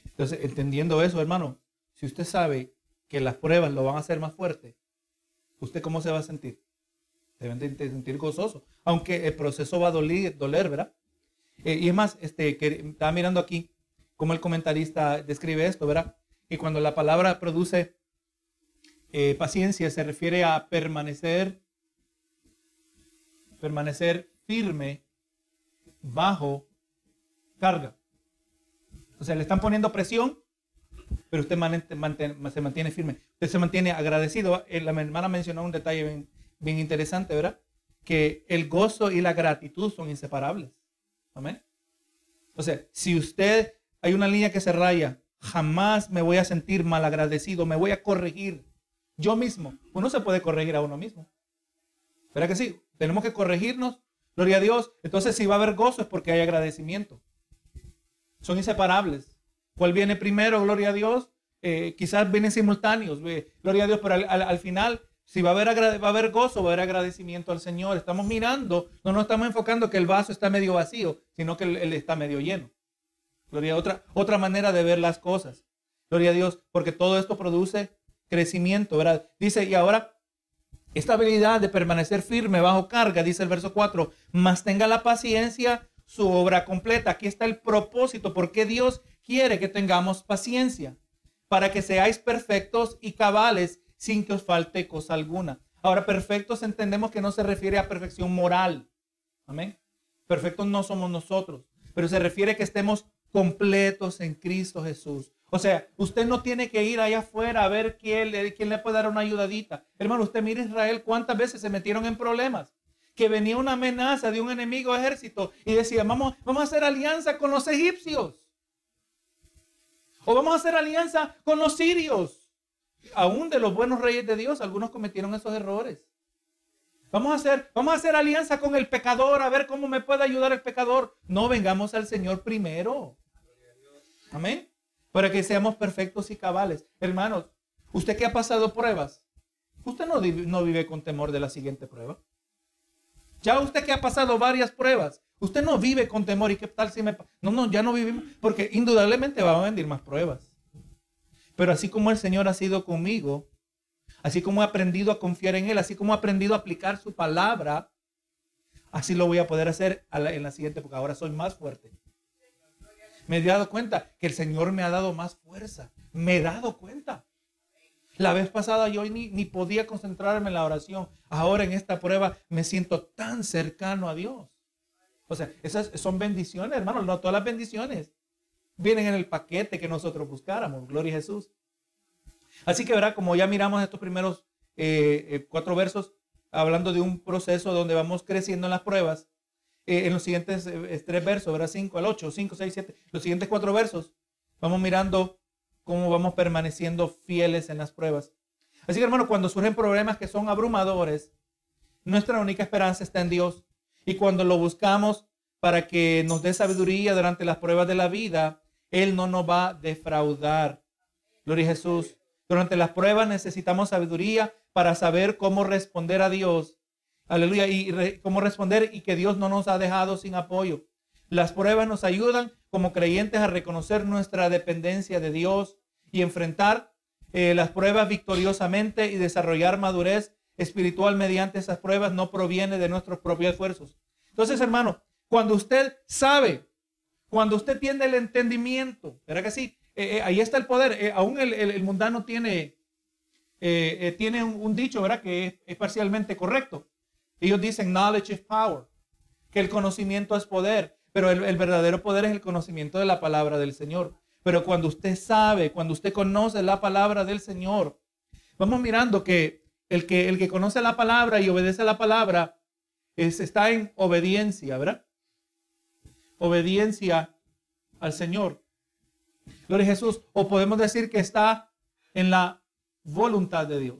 Entonces, entendiendo eso, hermano, si usted sabe que las pruebas lo van a hacer más fuerte, ¿usted cómo se va a sentir? Deben de sentir gozoso, aunque el proceso va a doler, doler ¿verdad? Eh, y es más, este, que estaba mirando aquí cómo el comentarista describe esto, ¿verdad? Que cuando la palabra produce eh, paciencia se refiere a permanecer, permanecer firme bajo carga. O sea, le están poniendo presión, pero usted se mantiene firme. Usted se mantiene agradecido. Eh, la hermana mencionó un detalle bien, interesante, ¿verdad? Que el gozo y la gratitud son inseparables. Amén. O sea, si usted hay una línea que se raya, jamás me voy a sentir mal agradecido, me voy a corregir yo mismo. Uno se puede corregir a uno mismo. ¿Verdad que sí? Tenemos que corregirnos. Gloria a Dios. Entonces, si va a haber gozo es porque hay agradecimiento. Son inseparables. ¿Cuál viene primero? Gloria a Dios. Eh, quizás vienen simultáneos. Gloria a Dios, pero al, final, si va a, haber, va a haber gozo, va a haber agradecimiento al Señor. Estamos mirando, no nos estamos enfocando que el vaso está medio vacío, sino que él, está medio lleno. Gloria a otra, otra manera de ver las cosas. Gloria a Dios, porque todo esto produce crecimiento, ¿verdad? Dice, y ahora, esta habilidad de permanecer firme bajo carga, dice el verso 4, más tenga la paciencia su obra completa. Aquí está el propósito, porque Dios quiere que tengamos paciencia, para que seáis perfectos y cabales sin que os falte cosa alguna. Ahora, perfectos entendemos que no se refiere a perfección moral. Amén. Perfectos no somos nosotros, pero se refiere a que estemos completos en Cristo Jesús. O sea, usted no tiene que ir allá afuera a ver quién, le puede dar una ayudadita. Hermano, usted mire Israel cuántas veces se metieron en problemas que venía una amenaza de un enemigo ejército y decía, vamos, vamos a hacer alianza con los egipcios. O vamos a hacer alianza con los sirios. Aún de los buenos reyes de Dios, algunos cometieron esos errores. Vamos a hacer, vamos a hacer alianza con el pecador, a ver cómo me puede ayudar el pecador. No vengamos al Señor primero. Amén. Para que seamos perfectos y cabales. Hermanos, usted que ha pasado pruebas, usted no, no vive con temor de la siguiente prueba. Ya usted que ha pasado varias pruebas, usted no vive con temor y qué tal si me... No, no, ya no vivimos, porque indudablemente va a venir más pruebas. Pero así como el Señor ha sido conmigo, así como he aprendido a confiar en Él, así como he aprendido a aplicar su palabra, así lo voy a poder hacer en la siguiente época. Ahora soy más fuerte. Me he dado cuenta que el Señor me ha dado más fuerza. Me he dado cuenta. La vez pasada yo ni, ni podía concentrarme en la oración. Ahora en esta prueba me siento tan cercano a Dios. O sea, esas son bendiciones, hermanos. No todas las bendiciones vienen en el paquete que nosotros buscáramos. Gloria a Jesús. Así que, verá, como ya miramos estos primeros eh, eh, cuatro versos, hablando de un proceso donde vamos creciendo en las pruebas, eh, en los siguientes tres versos, verá, cinco al ocho, cinco, seis, siete, los siguientes cuatro versos, vamos mirando cómo vamos permaneciendo fieles en las pruebas. Así que hermano, cuando surgen problemas que son abrumadores, nuestra única esperanza está en Dios. Y cuando lo buscamos para que nos dé sabiduría durante las pruebas de la vida, Él no nos va a defraudar. Gloria a Jesús. Durante las pruebas necesitamos sabiduría para saber cómo responder a Dios. Aleluya. Y cómo responder y que Dios no nos ha dejado sin apoyo. Las pruebas nos ayudan como creyentes a reconocer nuestra dependencia de Dios y enfrentar eh, las pruebas victoriosamente y desarrollar madurez espiritual mediante esas pruebas no proviene de nuestros propios esfuerzos. Entonces, hermano, cuando usted sabe, cuando usted tiene el entendimiento, ¿verdad que sí? Eh, eh, ahí está el poder. aún el, mundano tiene, tiene un, dicho, ¿verdad? Que es parcialmente correcto. Ellos dicen knowledge is power, que el conocimiento es poder. Pero el, verdadero poder es el conocimiento de la palabra del Señor. Pero cuando usted sabe, cuando usted conoce la palabra del Señor, vamos mirando que el que, el que conoce la palabra y obedece la palabra es, está en obediencia, ¿verdad? Obediencia al Señor. Gloria a Jesús. O podemos decir que está en la voluntad de Dios.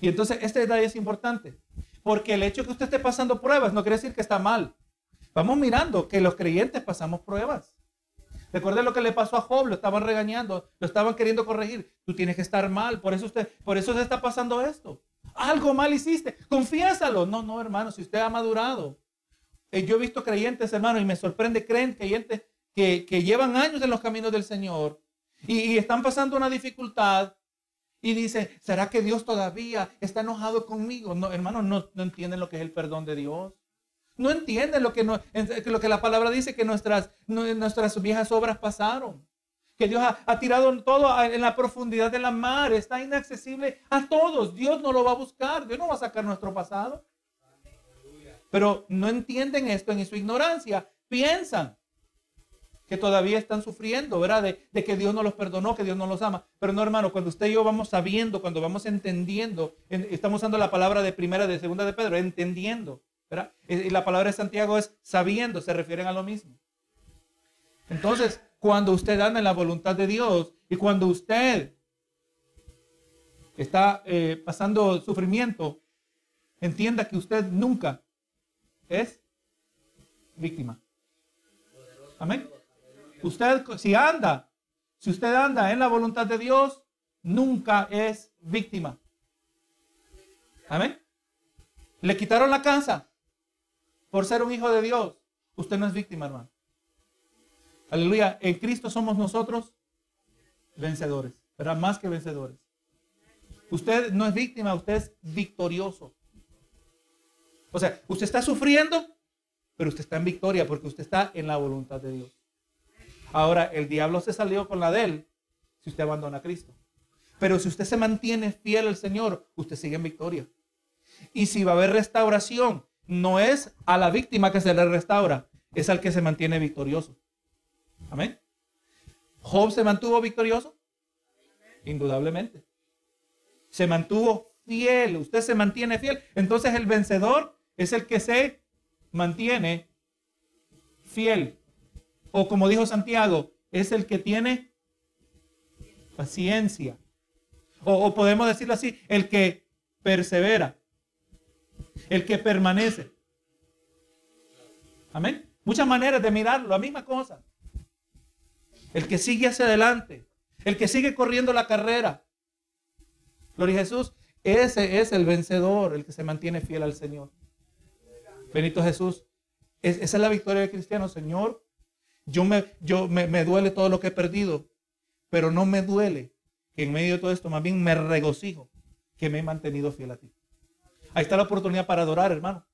Y entonces este detalle es importante, porque el hecho de que usted esté pasando pruebas no quiere decir que está mal. Vamos mirando que los creyentes pasamos pruebas. Recuerde lo que le pasó a Job, lo estaban regañando, lo estaban queriendo corregir. Tú tienes que estar mal, por eso usted, por eso se está pasando esto. Algo mal hiciste, confiésalo. No, no, hermano, si usted ha madurado. Eh, yo he visto creyentes, hermano, y me sorprende, creen creyentes que, que llevan años en los caminos del Señor y, están pasando una dificultad y dicen, ¿será que Dios todavía está enojado conmigo? No, hermano, no, no entienden lo que es el perdón de Dios. No entienden lo que, no, lo que la palabra dice, que nuestras, nuestras viejas obras pasaron. Que Dios ha, tirado todo en la profundidad de la mar. Está inaccesible a todos. Dios no lo va a buscar. Dios no va a sacar nuestro pasado. Pero no entienden esto en su ignorancia. Piensan que todavía están sufriendo, ¿verdad? De, que Dios no los perdonó, que Dios no los ama. Pero no, hermano, cuando usted y yo vamos sabiendo, cuando vamos entendiendo, estamos usando la palabra de primera, de segunda de Pedro, entendiendo. Y la palabra de Santiago es sabiendo, se refieren a lo mismo. Entonces, cuando usted anda en la voluntad de Dios y cuando usted está eh, pasando sufrimiento, entienda que usted nunca es víctima. Amén. Usted, si anda, si usted anda en la voluntad de Dios, nunca es víctima. Amén. Le quitaron la casa por ser un hijo de Dios. Usted no es víctima, hermano. Aleluya. En Cristo somos nosotros vencedores, pero más que vencedores. Usted no es víctima, usted es victorioso. O sea, usted está sufriendo, pero usted está en victoria porque usted está en la voluntad de Dios. Ahora, el diablo se salió con la de él si usted abandona a Cristo. Pero si usted se mantiene fiel al Señor, usted sigue en victoria. Y si va a haber restauración, no es a la víctima que se le restaura, es al que se mantiene victorioso. Amén. Job se mantuvo victorioso. Indudablemente. Se mantuvo fiel. Usted se mantiene fiel. Entonces el vencedor es el que se mantiene fiel. O como dijo Santiago, es el que tiene paciencia. O, podemos decirlo así, el que persevera el que permanece. Amén. Muchas maneras de mirarlo, la misma cosa. El que sigue hacia adelante, el que sigue corriendo la carrera. Gloria a Jesús, ese es el vencedor, el que se mantiene fiel al Señor. Benito Jesús, esa es la victoria del cristiano, Señor. Yo me, yo me, me duele todo lo que he perdido, pero no me duele que en medio de todo esto más bien me regocijo que me he mantenido fiel a ti. Ahí está la oportunidad para adorar, hermano.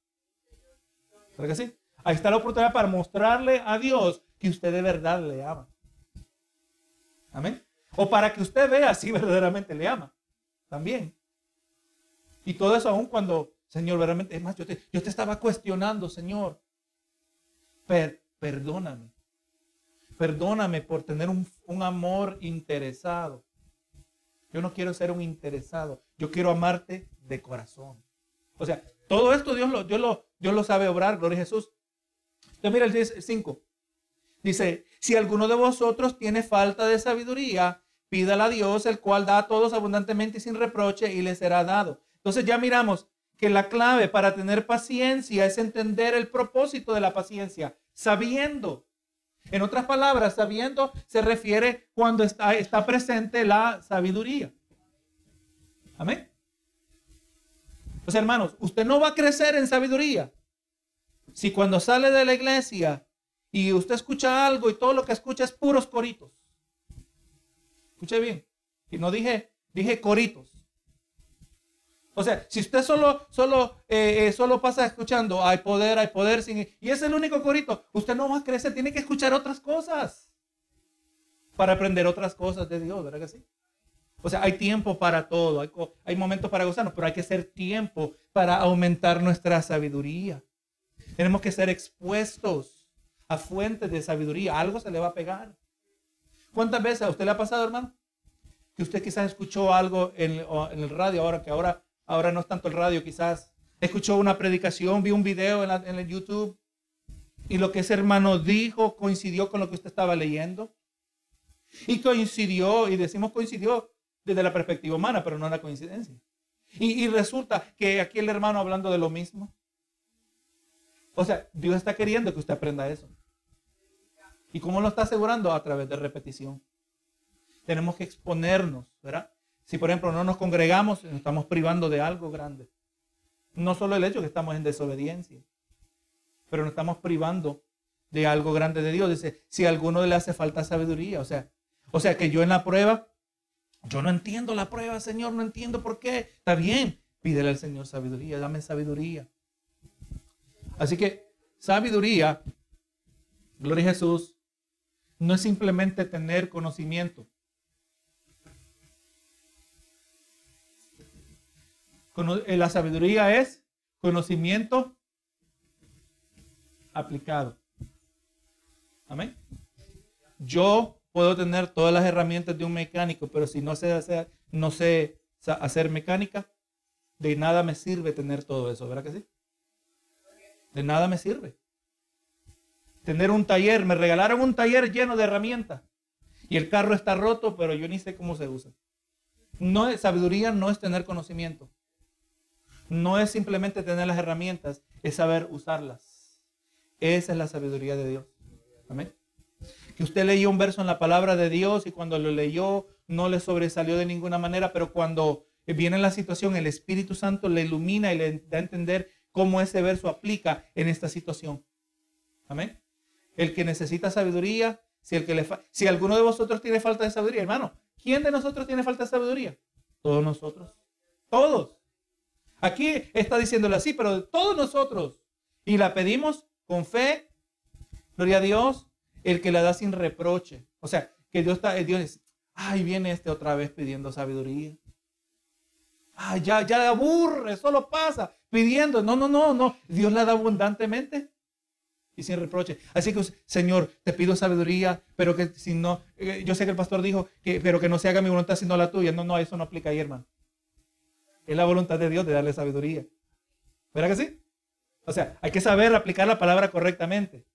¿Verdad que sí? Ahí está la oportunidad para mostrarle a Dios que usted de verdad le ama. Amén. O para que usted vea si verdaderamente le ama. También. Y todo eso aún cuando, Señor, verdaderamente, es más, yo te, yo te estaba cuestionando, Señor. perdóname. Perdóname por tener un, un amor interesado. Yo no quiero ser un interesado. Yo quiero amarte de corazón. O sea, todo esto Dios lo, Dios lo, Dios lo sabe obrar, gloria a Jesús. Entonces mira el 5. Dice, si alguno de vosotros tiene falta de sabiduría, pídala a Dios, el cual da a todos abundantemente y sin reproche, y le será dado. Entonces ya miramos que la clave para tener paciencia es entender el propósito de la paciencia, sabiendo. En otras palabras, sabiendo se refiere cuando está, está presente la sabiduría. Amén. Pues hermanos, usted no va a crecer en sabiduría si cuando sale de la iglesia y usted escucha algo y todo lo que escucha es puros coritos. Escuche bien. Y no dije, dije coritos. O sea, si usted solo, solo, eh, eh, solo pasa escuchando, hay poder, hay poder, sin, y es el único corito, usted no va a crecer, tiene que escuchar otras cosas para aprender otras cosas de Dios, ¿verdad que sí? O sea, hay tiempo para todo, hay, momentos para gozarnos, pero hay que hacer tiempo para aumentar nuestra sabiduría. Tenemos que ser expuestos a fuentes de sabiduría. Algo se le va a pegar. ¿Cuántas veces a usted le ha pasado, hermano? Que usted quizás escuchó algo en, el radio, ahora que ahora, ahora no es tanto el radio, quizás escuchó una predicación, vio un video en, el YouTube y lo que ese hermano dijo coincidió con lo que usted estaba leyendo. Y coincidió, y decimos coincidió, desde la perspectiva humana, pero no la coincidencia. Y, y resulta que aquí el hermano hablando de lo mismo. O sea, Dios está queriendo que usted aprenda eso. ¿Y cómo lo está asegurando? A través de repetición. Tenemos que exponernos, ¿verdad? Si por ejemplo no nos congregamos, nos estamos privando de algo grande. No solo el hecho que estamos en desobediencia, pero nos estamos privando de algo grande de Dios. Dice, si a alguno le hace falta sabiduría, o sea, o sea que yo en la prueba, yo no entiendo la prueba, Señor, no entiendo por qué. Está bien, pídele al Señor sabiduría, dame sabiduría. Así que sabiduría, gloria a Jesús, no es simplemente tener conocimiento. La sabiduría es conocimiento aplicado. Amén. Yo puedo tener todas las herramientas de un mecánico, pero si no sé hacer, no sé hacer mecánica, de nada me sirve tener todo eso, ¿verdad que sí? De nada me sirve. Tener un taller, me regalaron un taller lleno de herramientas y el carro está roto, pero yo ni sé cómo se usa. No sabiduría no es tener conocimiento. No es simplemente tener las herramientas, es saber usarlas. Esa es la sabiduría de Dios. Amén. Que usted leyó un verso en la palabra de Dios y cuando lo leyó no le sobresalió de ninguna manera, pero cuando viene la situación, el Espíritu Santo le ilumina y le da a entender cómo ese verso aplica en esta situación. Amén. El que necesita sabiduría, si, el que le si alguno de vosotros tiene falta de sabiduría, hermano, ¿quién de nosotros tiene falta de sabiduría? Todos nosotros. Todos. Aquí está diciéndolo así, pero de todos nosotros. Y la pedimos con fe. Gloria a Dios. El que la da sin reproche. O sea, que Dios está, Dios dice, ay, viene este otra vez pidiendo sabiduría. Ay, ya, ya aburre, solo pasa pidiendo. No, no, no, no. Dios la da abundantemente y sin reproche. Así que, Señor, te pido sabiduría, pero que si no, eh, yo sé que el pastor dijo que, pero que no se haga mi voluntad sino la tuya. No, no, eso no aplica ahí, hermano. Es la voluntad de Dios de darle sabiduría. ¿Verdad que sí? O sea, hay que saber aplicar la palabra correctamente.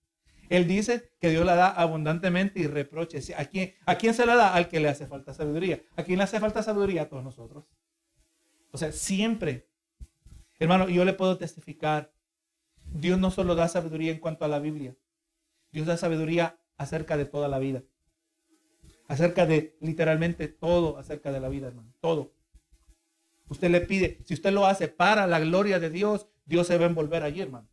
Él dice que Dios la da abundantemente y reproche. ¿A quién, ¿A quién se la da? Al que le hace falta sabiduría. ¿A quién le hace falta sabiduría? A todos nosotros. O sea, siempre. Hermano, yo le puedo testificar. Dios no solo da sabiduría en cuanto a la Biblia. Dios da sabiduría acerca de toda la vida. Acerca de literalmente todo acerca de la vida, hermano. Todo. Usted le pide, si usted lo hace para la gloria de Dios, Dios se va a envolver allí, hermano.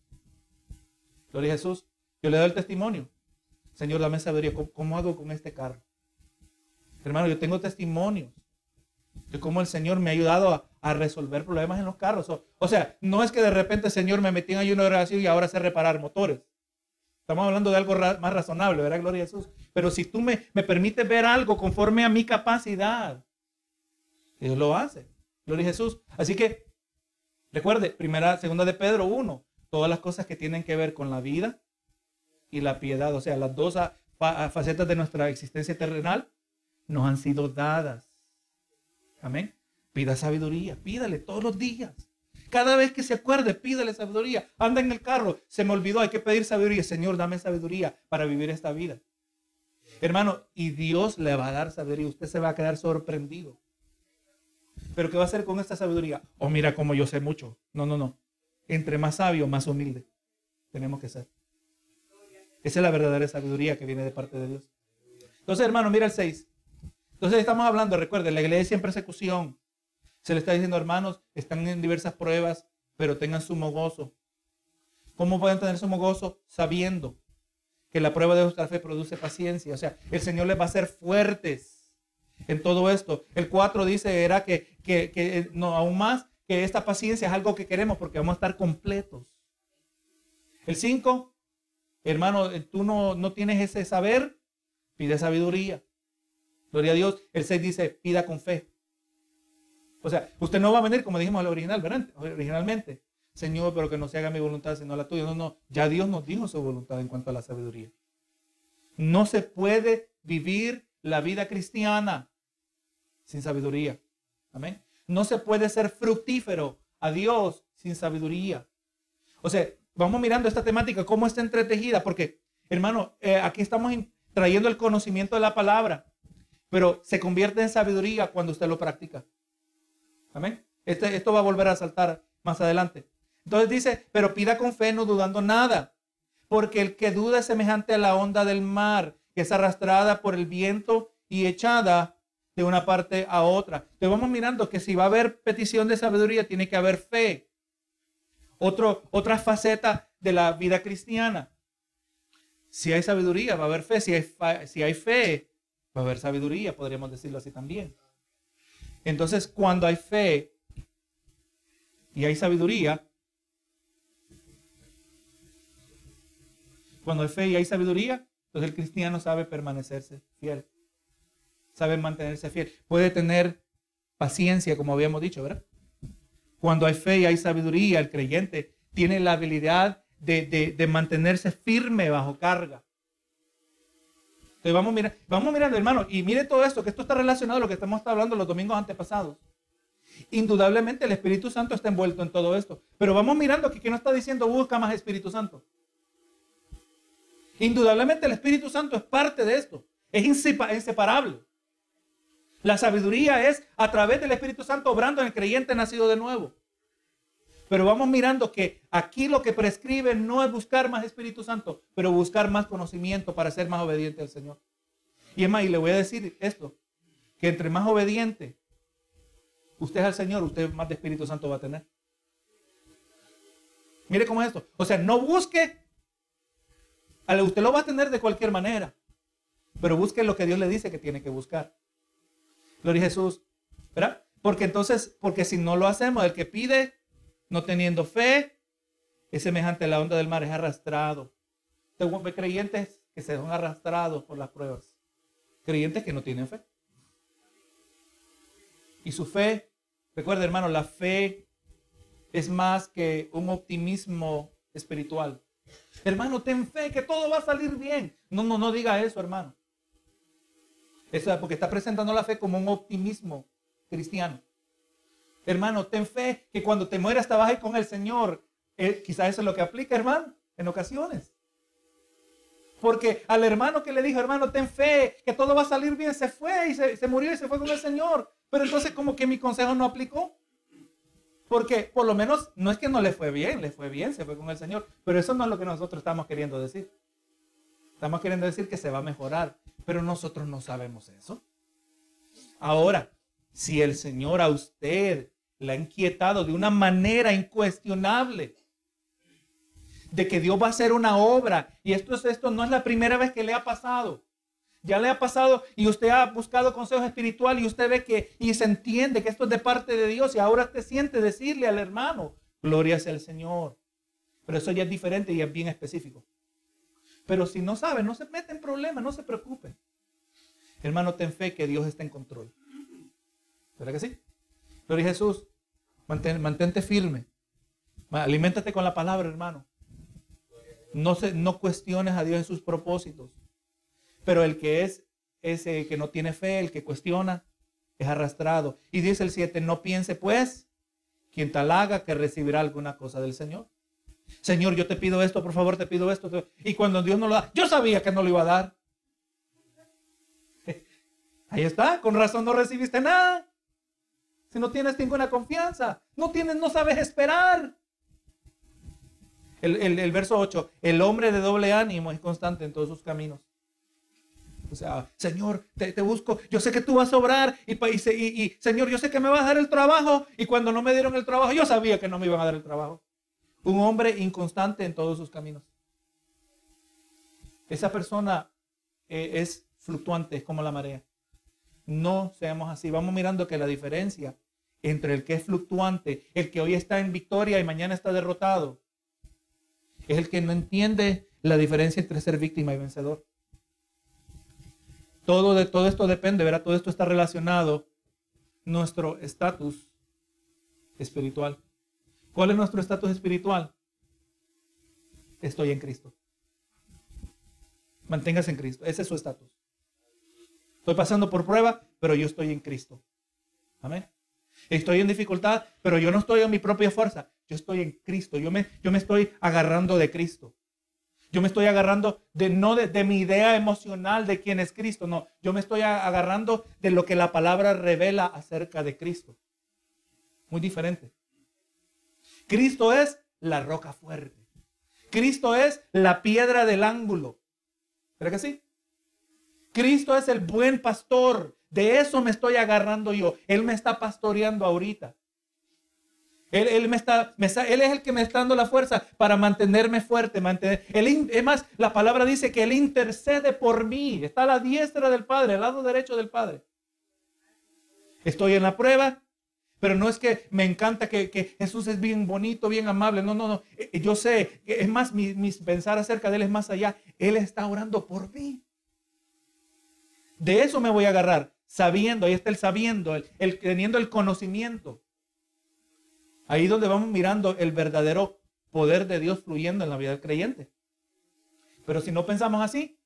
Gloria a Jesús. Yo le doy el testimonio. Señor, dame sabiduría. ¿Cómo, hago con este carro? Hermano, yo tengo testimonios de cómo el Señor me ha ayudado a, resolver problemas en los carros. O, sea, no es que de repente el Señor me metí en ayuno de oración y ahora sé reparar motores. Estamos hablando de algo más razonable, ¿verdad? Gloria a Jesús. Pero si tú me, me permites ver algo conforme a mi capacidad, Dios lo hace. Gloria a Jesús. Así que, recuerde, primera, segunda de Pedro 1, todas las cosas que tienen que ver con la vida y la piedad, o sea, las dos facetas de nuestra existencia terrenal, nos han sido dadas. Amén. Pida sabiduría, pídale todos los días. Cada vez que se acuerde, pídale sabiduría. Anda en el carro, se me olvidó, hay que pedir sabiduría. Señor, dame sabiduría para vivir esta vida. Hermano, y Dios le va a dar sabiduría. Usted se va a quedar sorprendido. Pero ¿qué va a hacer con esta sabiduría? Oh, mira cómo yo sé mucho. No, no, no. Entre más sabio, más humilde tenemos que ser. Esa es la verdadera sabiduría que viene de parte de Dios. Entonces, hermano, mira el 6. Entonces estamos hablando, recuerden, la iglesia en persecución. Se le está diciendo, hermanos, están en diversas pruebas, pero tengan sumo gozo. ¿Cómo pueden tener sumo gozo? Sabiendo que la prueba de vuestra fe produce paciencia. O sea, el Señor les va a hacer fuertes en todo esto. El 4 dice, era que, que, no, aún más, que esta paciencia es algo que queremos porque vamos a estar completos. El 5, hermano, tú no, no tienes ese saber, pide sabiduría. Gloria a Dios. El 6 dice, pida con fe. O sea, usted no va a venir como dijimos al original, ¿verdad? Originalmente. Señor, pero que no se haga mi voluntad sino la tuya. No, no. Ya Dios nos dijo su voluntad en cuanto a la sabiduría. No se puede vivir la vida cristiana sin sabiduría. Amén. No se puede ser fructífero a Dios sin sabiduría. O sea, vamos mirando esta temática, cómo está entretejida, porque, hermano, eh, aquí estamos trayendo el conocimiento de la palabra. pero se convierte en sabiduría cuando usted lo practica. Amén. Este, esto va a volver a saltar más adelante. Entonces dice, pero pida con fe, no dudando nada, porque el que duda es semejante a la onda del mar, que es arrastrada por el viento y echada de una parte a otra. Entonces vamos mirando que si va a haber petición de sabiduría, tiene que haber fe. Otra faceta de la vida cristiana. Si hay sabiduría, va a haber fe. Si hay, si hay fe, va a haber sabiduría, podríamos decirlo así también. Entonces, cuando hay fe y hay sabiduría, cuando hay fe y hay sabiduría, entonces el cristiano sabe permanecerse fiel, sabe mantenerse fiel, puede tener paciencia, como habíamos dicho, ¿verdad? Cuando hay fe y hay sabiduría, el creyente tiene la habilidad de, mantenerse firme bajo carga. Entonces vamos, mira, vamos mirando, hermano, y mire todo esto, que esto está relacionado a lo que estamos hablando los domingos antepasados. Indudablemente el Espíritu Santo está envuelto en todo esto. Pero vamos mirando que, que no está diciendo busca más Espíritu Santo. Indudablemente el Espíritu Santo es parte de esto. Es inseparable. La sabiduría es a través del Espíritu Santo obrando en el creyente nacido de nuevo. Pero vamos mirando que aquí lo que prescribe no es buscar más Espíritu Santo, pero buscar más conocimiento para ser más obediente al Señor. Y es más, y le voy a decir esto, que entre más obediente usted es al Señor, usted más de Espíritu Santo va a tener. Mire cómo es esto. O sea, no busque, usted lo va a tener de cualquier manera, pero busque lo que Dios le dice que tiene que buscar. Gloria a Jesús. ¿Verdad? Porque entonces, porque si no lo hacemos, el que pide no teniendo fe, es semejante a la onda del mar, es arrastrado. Tengo creyentes que se son arrastrados por las pruebas. Creyentes que no tienen fe. Y su fe, recuerda hermano, la fe es más que un optimismo espiritual. Hermano, ten fe que todo va a salir bien. No, no, no diga eso, hermano. Eso es porque está presentando la fe como un optimismo cristiano. Hermano, ten fe que cuando te mueras ir con el Señor. Eh, quizás eso es lo que aplica, hermano, en ocasiones. Porque al hermano que le dijo, hermano, ten fe, que todo va a salir bien, se fue y se, murió y se fue con el Señor. Pero entonces como que mi consejo no aplicó. Porque por lo menos no es que no le fue bien, le fue bien, se fue con el Señor. Pero eso no es lo que nosotros estamos queriendo decir. Estamos queriendo decir que se va a mejorar. Pero nosotros no sabemos eso. Ahora, si el Señor a usted le ha inquietado de una manera incuestionable de que Dios va a hacer una obra. Y esto es esto, no es la primera vez que le ha pasado. Ya le ha pasado y usted ha buscado consejo espiritual y usted ve que y se entiende que esto es de parte de Dios y ahora te siente decirle al hermano, gloria sea el Señor. Pero eso ya es diferente y es bien específico. Pero si no sabe, no se mete en problemas, no se preocupe. Hermano, ten fe que Dios está en control. ¿Verdad que sí? Gloria a Jesús. mantente firme. Aliméntate con la palabra, hermano. No, se, no cuestiones a Dios en sus propósitos. Pero el que es ese que no tiene fe, el que cuestiona, es arrastrado. Y dice el 7, no piense pues, quien tal haga que recibirá alguna cosa del Señor. Señor, yo te pido esto, por favor, te pido esto. Y cuando Dios no lo da, yo sabía que no lo iba a dar. Ahí está, con razón no recibiste nada. Si no tienes ninguna confianza, no tienes, no sabes esperar. El, verso 8, el hombre de doble ánimo es constante en todos sus caminos. O sea, Señor, te, busco, yo sé que tú vas a obrar y, y, y, Señor, yo sé que me vas a dar el trabajo y cuando no me dieron el trabajo, yo sabía que no me iban a dar el trabajo. Un hombre inconstante en todos sus caminos. Esa persona eh, es fluctuante, es como la marea. No seamos así. Vamos mirando que la diferencia entre el que es fluctuante, el que hoy está en victoria y mañana está derrotado, es el que no entiende la diferencia entre ser víctima y vencedor. Todo, de, todo esto depende, ¿verdad? Todo esto está relacionado nuestro estatus espiritual. ¿Cuál es nuestro estatus espiritual? Estoy en Cristo. Manténgase en Cristo. Ese es su estatus. Estoy pasando por prueba, pero yo estoy en Cristo. Amén. Estoy en dificultad, pero yo no estoy en mi propia fuerza. Yo estoy en Cristo. Yo me, yo me estoy agarrando de Cristo. Yo me estoy agarrando de no de, de, mi idea emocional de quién es Cristo, no, yo me estoy agarrando de lo que la palabra revela acerca de Cristo. Muy diferente. Cristo es la roca fuerte. Cristo es la piedra del ángulo. ¿Verdad que sí? Cristo es el buen pastor. De eso me estoy agarrando yo. Él me está pastoreando ahorita. Él, me está, él es el que me está dando la fuerza para mantenerme fuerte. Mantener, él, es más, la palabra dice que Él intercede por mí. Está a la diestra del Padre, al lado derecho del Padre. Estoy en la prueba, pero no es que me encanta que, Jesús es bien bonito, bien amable. No, no, no. Eh, eh, yo sé, es más, mi, pensar acerca de Él es más allá. Él está orando por mí. De eso me voy a agarrar, sabiendo, ahí está el sabiendo, el teniendo el conocimiento. Ahí donde vamos mirando el verdadero poder de Dios fluyendo en la vida del creyente. Pero si no pensamos así,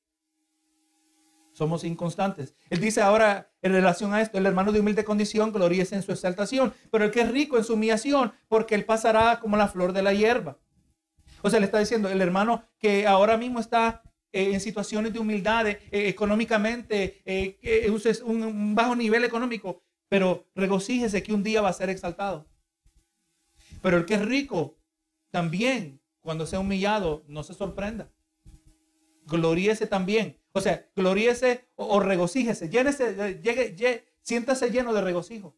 somos inconstantes. Él dice ahora en relación a esto, el hermano de humilde condición gloríese en su exaltación, pero el que es rico en su humillación, porque él pasará como la flor de la hierba. O sea, le está diciendo, el hermano que ahora mismo está eh, en situaciones de humildad eh, económicamente, eh, un, un bajo nivel económico, pero regocíjese que un día va a ser exaltado. Pero el que es rico, también, cuando sea humillado, no se sorprenda. Gloríese también. O sea, gloríese o, regocíjese. Llénese, llegue, siéntase lleno de regocijo.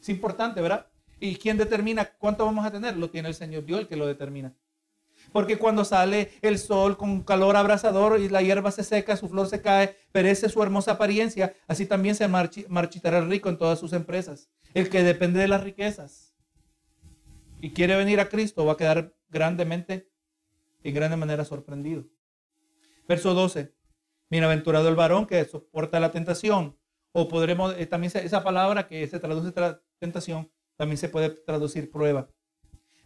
Es importante, ¿verdad? ¿Y quién determina cuánto vamos a tener? Lo tiene el Señor Dios el que lo determina. Porque cuando sale el sol con calor abrasador y la hierba se seca, su flor se cae, perece su hermosa apariencia, así también se marchitará el rico en todas sus empresas. El que depende de las riquezas y quiere venir a Cristo, va a quedar grandemente, en grande manera sorprendido. Verso 12. Bienaventurado el varón que soporta la tentación. O podremos, eh, también esa palabra que se traduce tentación, también se puede traducir prueba.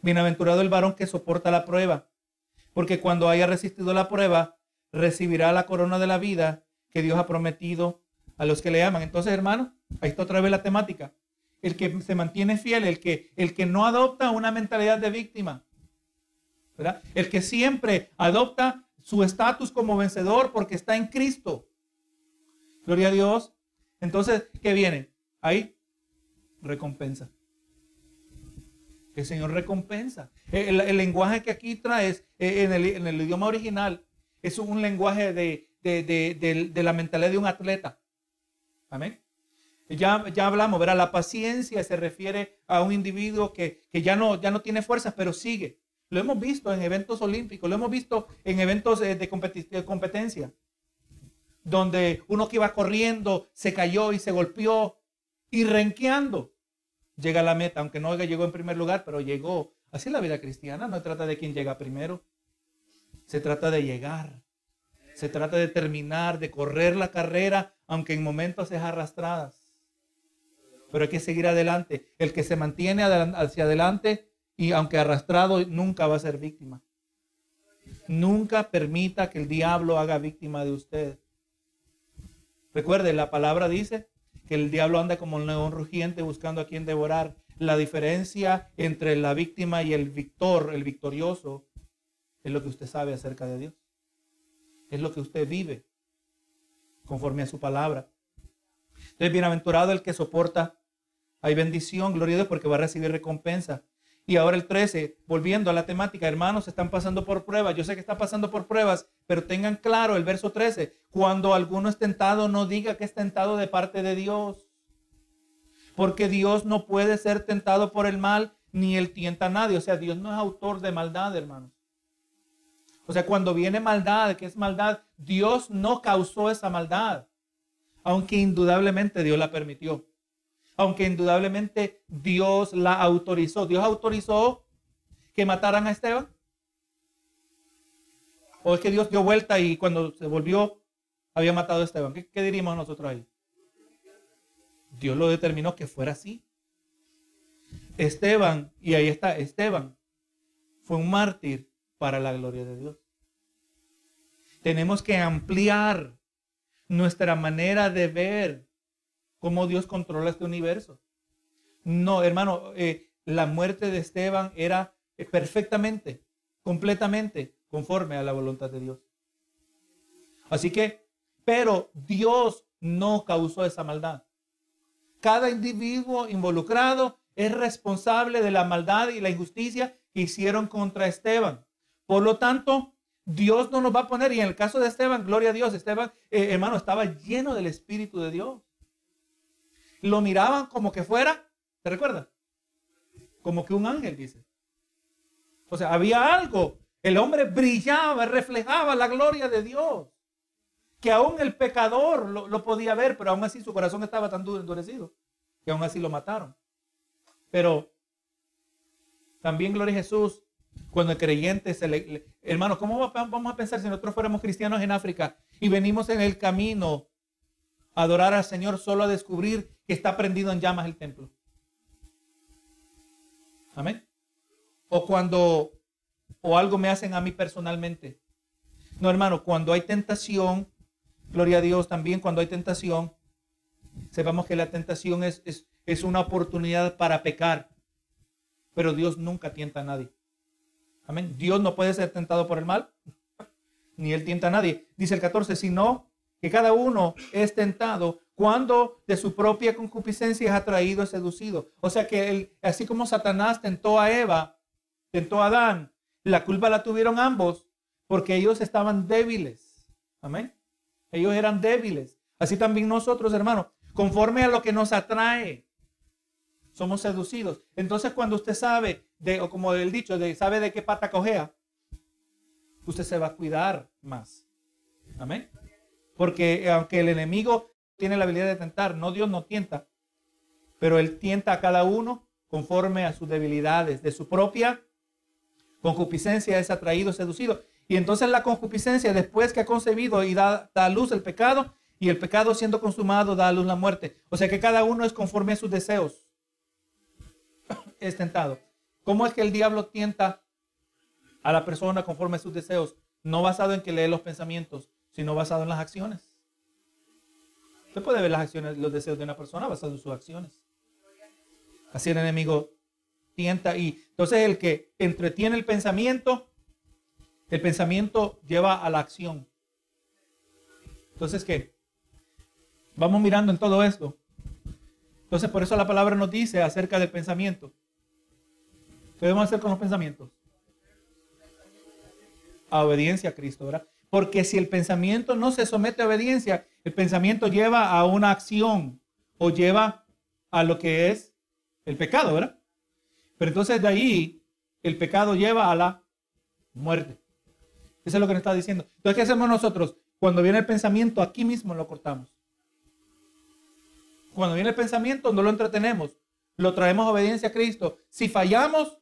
Bienaventurado el varón que soporta la prueba. Porque cuando haya resistido la prueba, recibirá la corona de la vida que Dios ha prometido a los que le aman. Entonces, hermano, ahí está otra vez la temática el que se mantiene fiel, el que, el que no adopta una mentalidad de víctima, ¿verdad? El que siempre adopta su estatus como vencedor porque está en Cristo. Gloria a Dios. Entonces, ¿qué viene? Ahí, recompensa. El Señor recompensa. El, lenguaje que aquí traes eh, en el, en el, idioma original es un lenguaje de, la mentalidad de un atleta. Amén. Ya, ya hablamos, ¿verdad? La paciencia se refiere a un individuo que, ya, no, ya no tiene fuerzas, pero sigue. Lo hemos visto en eventos olímpicos, lo hemos visto en eventos eh, de, competencia, donde uno que iba corriendo se cayó y se golpeó y renqueando llega a la meta, aunque no llegó en primer lugar, pero llegó. Así es la vida cristiana, no se trata de quién llega primero, se trata de llegar, se trata de terminar, de correr la carrera, aunque en momentos es arrastradas pero hay que seguir adelante. El que se mantiene hacia adelante y aunque arrastrado, nunca va a ser víctima. Nunca permita que el diablo haga víctima de usted. Recuerde, la palabra dice que el diablo anda como un león rugiente buscando a quien devorar. La diferencia entre la víctima y el victor, el victorioso, es lo que usted sabe acerca de Dios. Es lo que usted vive conforme a su palabra. Entonces, bienaventurado el que soporta. Hay bendición, gloria a Dios, porque va a recibir recompensa. Y ahora el 13, volviendo a la temática, hermanos, están pasando por pruebas. Yo sé que están pasando por pruebas, pero tengan claro el verso 13. Cuando alguno es tentado, no diga que es tentado de parte de Dios. Porque Dios no puede ser tentado por el mal, ni él tienta a nadie. O sea, Dios no es autor de maldad, hermanos. O sea, cuando viene maldad, que es maldad, Dios no causó esa maldad aunque indudablemente Dios la permitió, aunque indudablemente Dios la autorizó. Dios autorizó que mataran a Esteban. ¿O es que Dios dio vuelta y cuando se volvió había matado a Esteban? ¿Qué, diríamos nosotros ahí? Dios lo determinó que fuera así. Esteban, y ahí está Esteban, fue un mártir para la gloria de Dios. Tenemos que ampliar nuestra manera de ver cómo Dios controla este universo. No, hermano, eh, la muerte de Esteban era eh, perfectamente, completamente conforme a la voluntad de Dios. Así que, pero Dios no causó esa maldad. Cada individuo involucrado es responsable de la maldad y la injusticia que hicieron contra Esteban. Por lo tanto, Dios no nos va a poner, y en el caso de Esteban, gloria a Dios, Esteban, eh, hermano, estaba lleno del Espíritu de Dios. Lo miraban como que fuera, ¿te recuerdas? Como que un ángel, dice. O sea, había algo. El hombre brillaba, reflejaba la gloria de Dios. Que aún el pecador lo, lo podía ver, pero aún así su corazón estaba tan endurecido que aún así lo mataron. Pero también, gloria a Jesús, cuando el creyente se le, hermano, ¿cómo vamos a pensar si nosotros fuéramos cristianos en África y venimos en el camino a adorar al Señor solo a descubrir que está prendido en llamas el templo? Amén. O cuando, o algo me hacen a mí personalmente. No, hermano, cuando hay tentación, gloria a Dios también, cuando hay tentación, sepamos que la tentación es, es, es una oportunidad para pecar. Pero Dios nunca tienta a nadie. Amén. Dios no puede ser tentado por el mal, ni él tienta a nadie. Dice el 14, sino que cada uno es tentado cuando de su propia concupiscencia es atraído y seducido. O sea que él, así como Satanás tentó a Eva, tentó a Adán, la culpa la tuvieron ambos porque ellos estaban débiles. Amén. Ellos eran débiles. Así también nosotros, hermanos, conforme a lo que nos atrae, somos seducidos. Entonces cuando usted sabe de, o como el dicho, de sabe de qué pata cojea, usted se va a cuidar más. Amén. Porque aunque el enemigo tiene la habilidad de tentar, no Dios no tienta, pero él tienta a cada uno conforme a sus debilidades, de su propia concupiscencia es atraído, seducido. Y entonces la concupiscencia, después que ha concebido y da, da a luz el pecado, y el pecado siendo consumado da a luz la muerte. O sea que cada uno es conforme a sus deseos. Es tentado. ¿Cómo es que el diablo tienta a la persona conforme a sus deseos? No basado en que lee los pensamientos, sino basado en las acciones. Usted puede ver las acciones, los deseos de una persona basado en sus acciones. Así el enemigo tienta y entonces el que entretiene el pensamiento, el pensamiento lleva a la acción. Entonces, ¿qué? Vamos mirando en todo esto. Entonces, por eso la palabra nos dice acerca del pensamiento. ¿Qué debemos hacer con los pensamientos? A obediencia a Cristo, ¿verdad? Porque si el pensamiento no se somete a obediencia, el pensamiento lleva a una acción o lleva a lo que es el pecado, ¿verdad? Pero entonces de ahí el pecado lleva a la muerte. Eso es lo que nos está diciendo. Entonces, ¿qué hacemos nosotros? Cuando viene el pensamiento, aquí mismo lo cortamos. Cuando viene el pensamiento, no lo entretenemos. Lo traemos obediencia a Cristo. Si fallamos,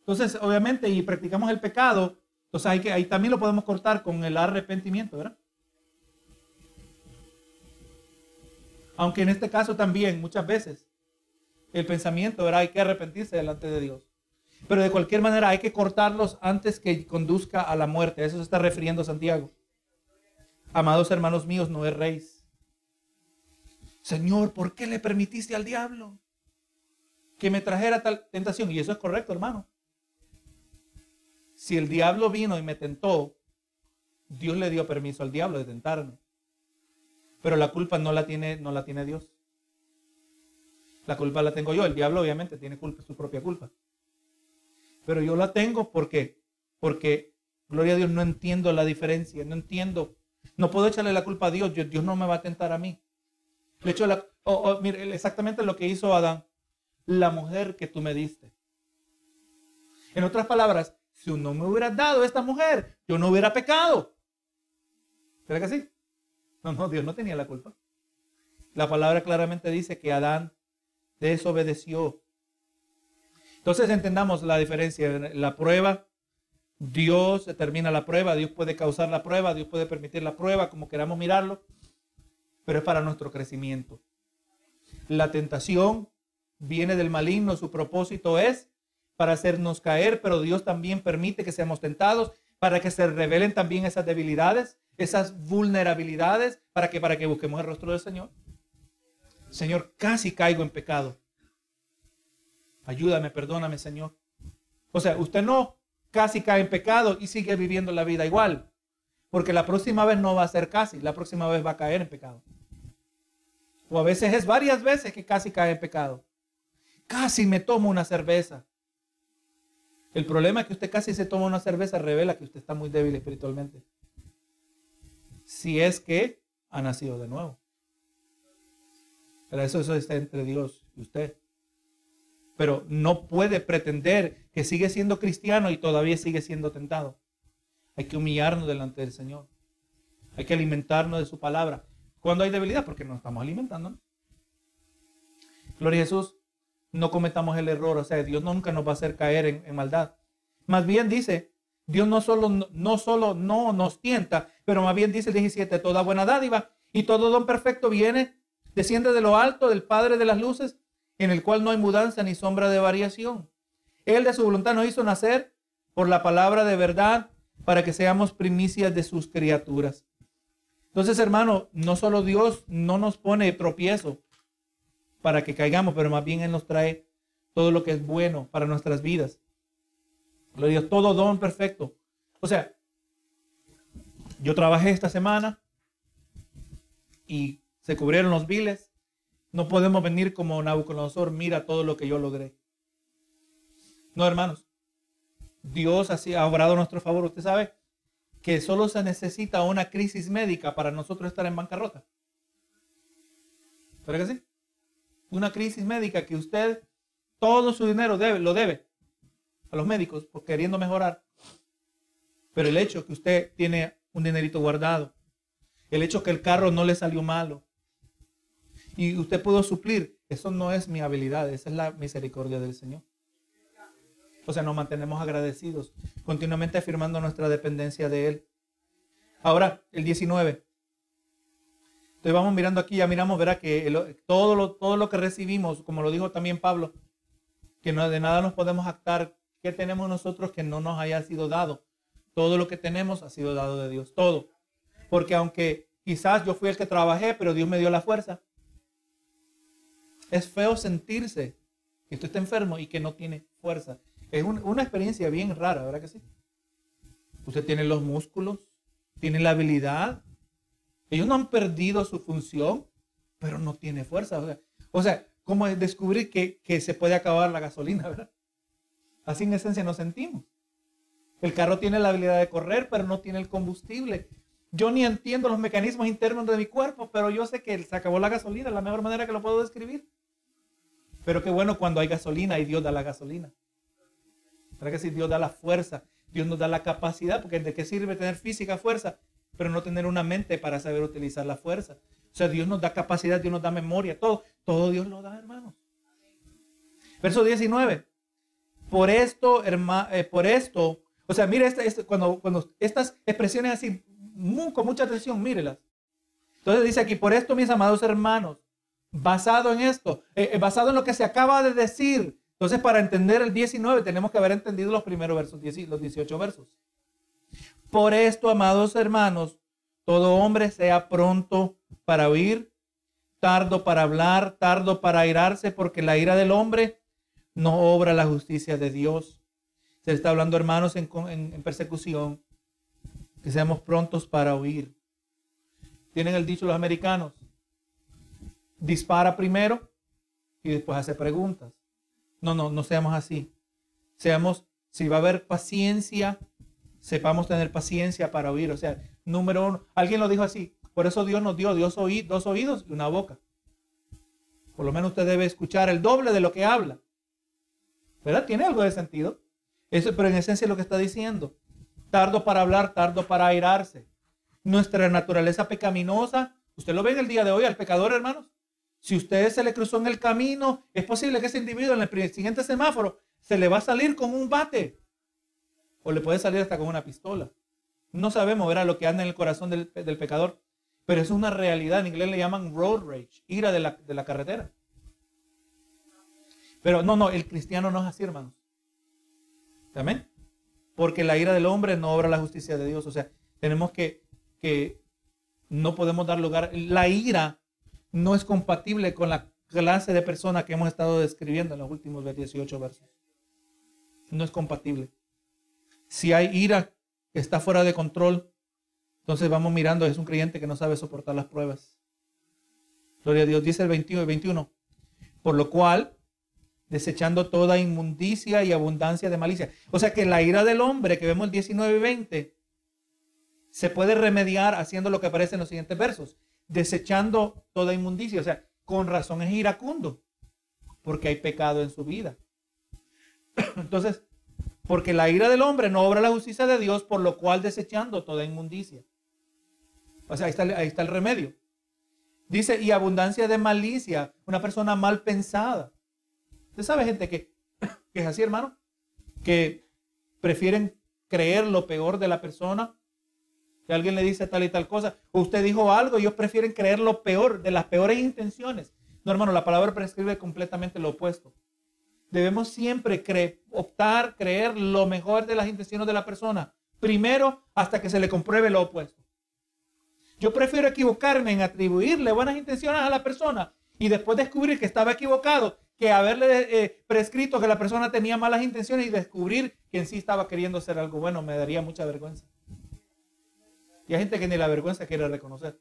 entonces, obviamente, y practicamos el pecado, entonces hay que, ahí también lo podemos cortar con el arrepentimiento, ¿verdad? Aunque en este caso también, muchas veces, el pensamiento, ¿verdad? Hay que arrepentirse delante de Dios. Pero de cualquier manera hay que cortarlos antes que conduzca a la muerte. A eso se está refiriendo Santiago. Amados hermanos míos, no rey. Señor, ¿por qué le permitiste al diablo que me trajera tal tentación? Y eso es correcto, hermano. Si el diablo vino y me tentó, Dios le dio permiso al diablo de tentarme. Pero la culpa no la tiene, no la tiene Dios. La culpa la tengo yo. El diablo obviamente tiene culpa, su propia culpa. Pero yo la tengo porque, porque, gloria a Dios, no entiendo la diferencia, no entiendo. No puedo echarle la culpa a Dios. Dios, no me va a tentar a mí. Le echo la, mire, exactamente lo que hizo Adán. La mujer que tú me diste. En otras palabras, si no me hubieras dado esta mujer, yo no hubiera pecado. ¿Será que sí? No, no, Dios no tenía la culpa. La palabra claramente dice que Adán desobedeció. Entonces entendamos la diferencia. La prueba, Dios determina la prueba, Dios puede causar la prueba, Dios puede permitir la prueba, como queramos mirarlo, pero es para nuestro crecimiento. La tentación viene del maligno, su propósito es para hacernos caer, pero Dios también permite que seamos tentados para que se revelen también esas debilidades, esas vulnerabilidades, para que para que busquemos el rostro del Señor. Señor, casi caigo en pecado. Ayúdame, perdóname, Señor. O sea, usted no casi cae en pecado y sigue viviendo la vida igual. Porque la próxima vez no va a ser casi, la próxima vez va a caer en pecado. O a veces es varias veces que casi cae en pecado. Casi me tomo una cerveza. El problema es que usted casi se toma una cerveza, revela que usted está muy débil espiritualmente. Si es que ha nacido de nuevo. Pero eso, eso está entre Dios y usted. Pero no puede pretender que sigue siendo cristiano y todavía sigue siendo tentado. Hay que humillarnos delante del Señor. Hay que alimentarnos de su palabra. Cuando hay debilidad, porque nos estamos alimentando. Gloria a Jesús no cometamos el error. O sea, Dios nunca nos va a hacer caer en, maldad. Más bien dice, Dios no solo, no solo no nos tienta, pero más bien dice el 17, toda buena dádiva y todo don perfecto viene, desciende de lo alto del Padre de las luces, en el cual no hay mudanza ni sombra de variación. Él de su voluntad nos hizo nacer por la palabra de verdad para que seamos primicias de sus criaturas. Entonces, hermano, no solo Dios no nos pone tropiezo, para que caigamos, pero más bien Él nos trae todo lo que es bueno para nuestras vidas. Lo digo, todo don perfecto. O sea, yo trabajé esta semana y se cubrieron los biles. No podemos venir como Nabucodonosor, mira todo lo que yo logré. No, hermanos. Dios así ha obrado a nuestro favor. Usted sabe que solo se necesita una crisis médica para nosotros estar en bancarrota. ¿Pero que sí? una crisis médica que usted todo su dinero debe, lo debe a los médicos por queriendo mejorar. Pero el hecho que usted tiene un dinerito guardado, el hecho que el carro no le salió malo y usted pudo suplir, eso no es mi habilidad, esa es la misericordia del Señor. O sea, nos mantenemos agradecidos, continuamente afirmando nuestra dependencia de Él. Ahora, el 19. Entonces vamos mirando aquí, ya miramos, verá que todo, lo, todo lo que recibimos, como lo dijo también Pablo, que no, de nada nos podemos actar. ¿Qué tenemos nosotros que no nos haya sido dado? Todo lo que tenemos ha sido dado de Dios, todo. Porque aunque quizás yo fui el que trabajé, pero Dios me dio la fuerza. Es feo sentirse que usted está enfermo y que no tiene fuerza. Es una experiencia bien rara, ¿verdad que sí? Usted tiene los músculos, tiene la habilidad, ellos no han perdido su función, pero no tiene fuerza. O sea, ¿cómo es descubrir que, se puede acabar la gasolina? ¿verdad? Así en esencia nos sentimos. El carro tiene la habilidad de correr, pero no tiene el combustible. Yo ni entiendo los mecanismos internos de mi cuerpo, pero yo sé que se acabó la gasolina, la mejor manera que lo puedo describir. Pero qué bueno cuando hay gasolina y Dios da la gasolina. ¿Para que si Dios da la fuerza, Dios nos da la capacidad, porque ¿de qué sirve tener física fuerza pero no tener una mente para saber utilizar la fuerza. O sea, Dios nos da capacidad, Dios nos da memoria, todo, todo Dios lo da, hermanos. Verso 19. Por esto, hermano, eh, por esto, o sea, mire este, cuando, cuando estas expresiones así, con mucha atención, mírelas. Entonces dice aquí, por esto, mis amados hermanos, basado en esto, eh, eh, basado en lo que se acaba de decir. Entonces, para entender el 19, tenemos que haber entendido los primeros versos, los 18 versos. Por esto, amados hermanos, todo hombre sea pronto para oír, tardo para hablar, tardo para airarse, porque la ira del hombre no obra la justicia de Dios. Se está hablando, hermanos, en, persecución, que seamos prontos para oír. Tienen el dicho los americanos, dispara primero y después hace preguntas. No, no, no seamos así. Seamos, si va a haber paciencia, sepamos tener paciencia para oír. O sea, número uno, alguien lo dijo así, por eso Dios nos dio dos oídos y una boca. Por lo menos usted debe escuchar el doble de lo que habla. ¿Verdad? Tiene algo de sentido. Eso, pero en esencia es lo que está diciendo. Tardo para hablar, tardo para airarse. Nuestra naturaleza pecaminosa, usted lo ve en el día de hoy al pecador, hermanos. Si usted se le cruzó en el camino, es posible que ese individuo en el siguiente semáforo se le va a salir con un bate o le puede salir hasta con una pistola. No sabemos, verá lo que anda en el corazón del, pecador, pero es una realidad. En inglés le llaman road rage, ira de la carretera. Pero no, no, el cristiano no es así, hermanos. Amén. Porque la ira del hombre no obra la justicia de Dios. O sea, tenemos que, que no podemos dar lugar. La ira no es compatible con la clase de persona que hemos estado describiendo en los últimos 18 versos. No es compatible Si hay ira que está fuera de control, entonces vamos mirando, es un creyente que no sabe soportar las pruebas. Gloria a Dios, dice el 21 y 21. Por lo cual, desechando toda inmundicia y abundancia de malicia. O sea que la ira del hombre que vemos el 19 y 20 se puede remediar haciendo lo que aparece en los siguientes versos, desechando toda inmundicia. O sea, con razón es iracundo, porque hay pecado en su vida. Entonces, porque la ira del hombre no obra la justicia de Dios, por lo cual desechando toda inmundicia. O sea, ahí está, ahí está el remedio. Dice, y abundancia de malicia, una persona mal pensada. Usted sabe gente que, es así, hermano, que prefieren creer lo peor de la persona. Que alguien le dice tal y tal cosa, usted dijo algo, ellos prefieren creer lo peor, de las peores intenciones. No, hermano, la palabra prescribe completamente lo opuesto. Debemos siempre optar, creer lo mejor de las intenciones de la persona. Primero, hasta que se le compruebe lo opuesto. Yo prefiero equivocarme en atribuirle buenas intenciones a la persona y después descubrir que estaba equivocado que haberle eh, prescrito que la persona tenía malas intenciones y descubrir que en sí estaba queriendo hacer algo bueno me daría mucha vergüenza. Y hay gente que ni la vergüenza quiere reconocer.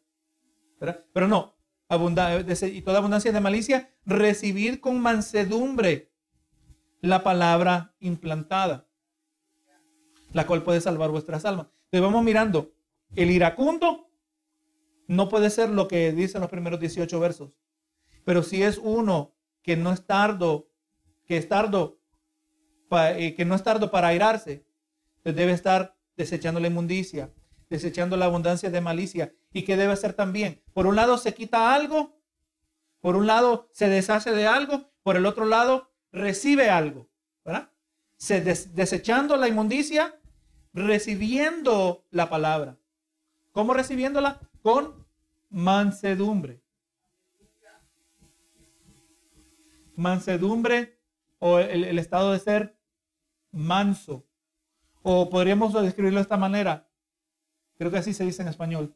Pero no, y toda abundancia de malicia, recibir con mansedumbre la palabra implantada, la cual puede salvar vuestras almas. Entonces vamos mirando, el iracundo no puede ser lo que dicen los primeros 18 versos. Pero si es uno que no es tardo, que es tardo, eh, que no es tardo para airarse, pues debe estar desechando la inmundicia, desechando la abundancia de malicia. ¿Y qué debe hacer también? Por un lado se quita algo, por un lado se deshace de algo, por el otro lado recibe algo, ¿verdad? Se desechando la inmundicia, recibiendo la palabra. ¿Cómo recibiéndola? con mansedumbre. Mansedumbre o el, estado de ser manso. O podríamos describirlo de esta manera. Creo que así se dice en español.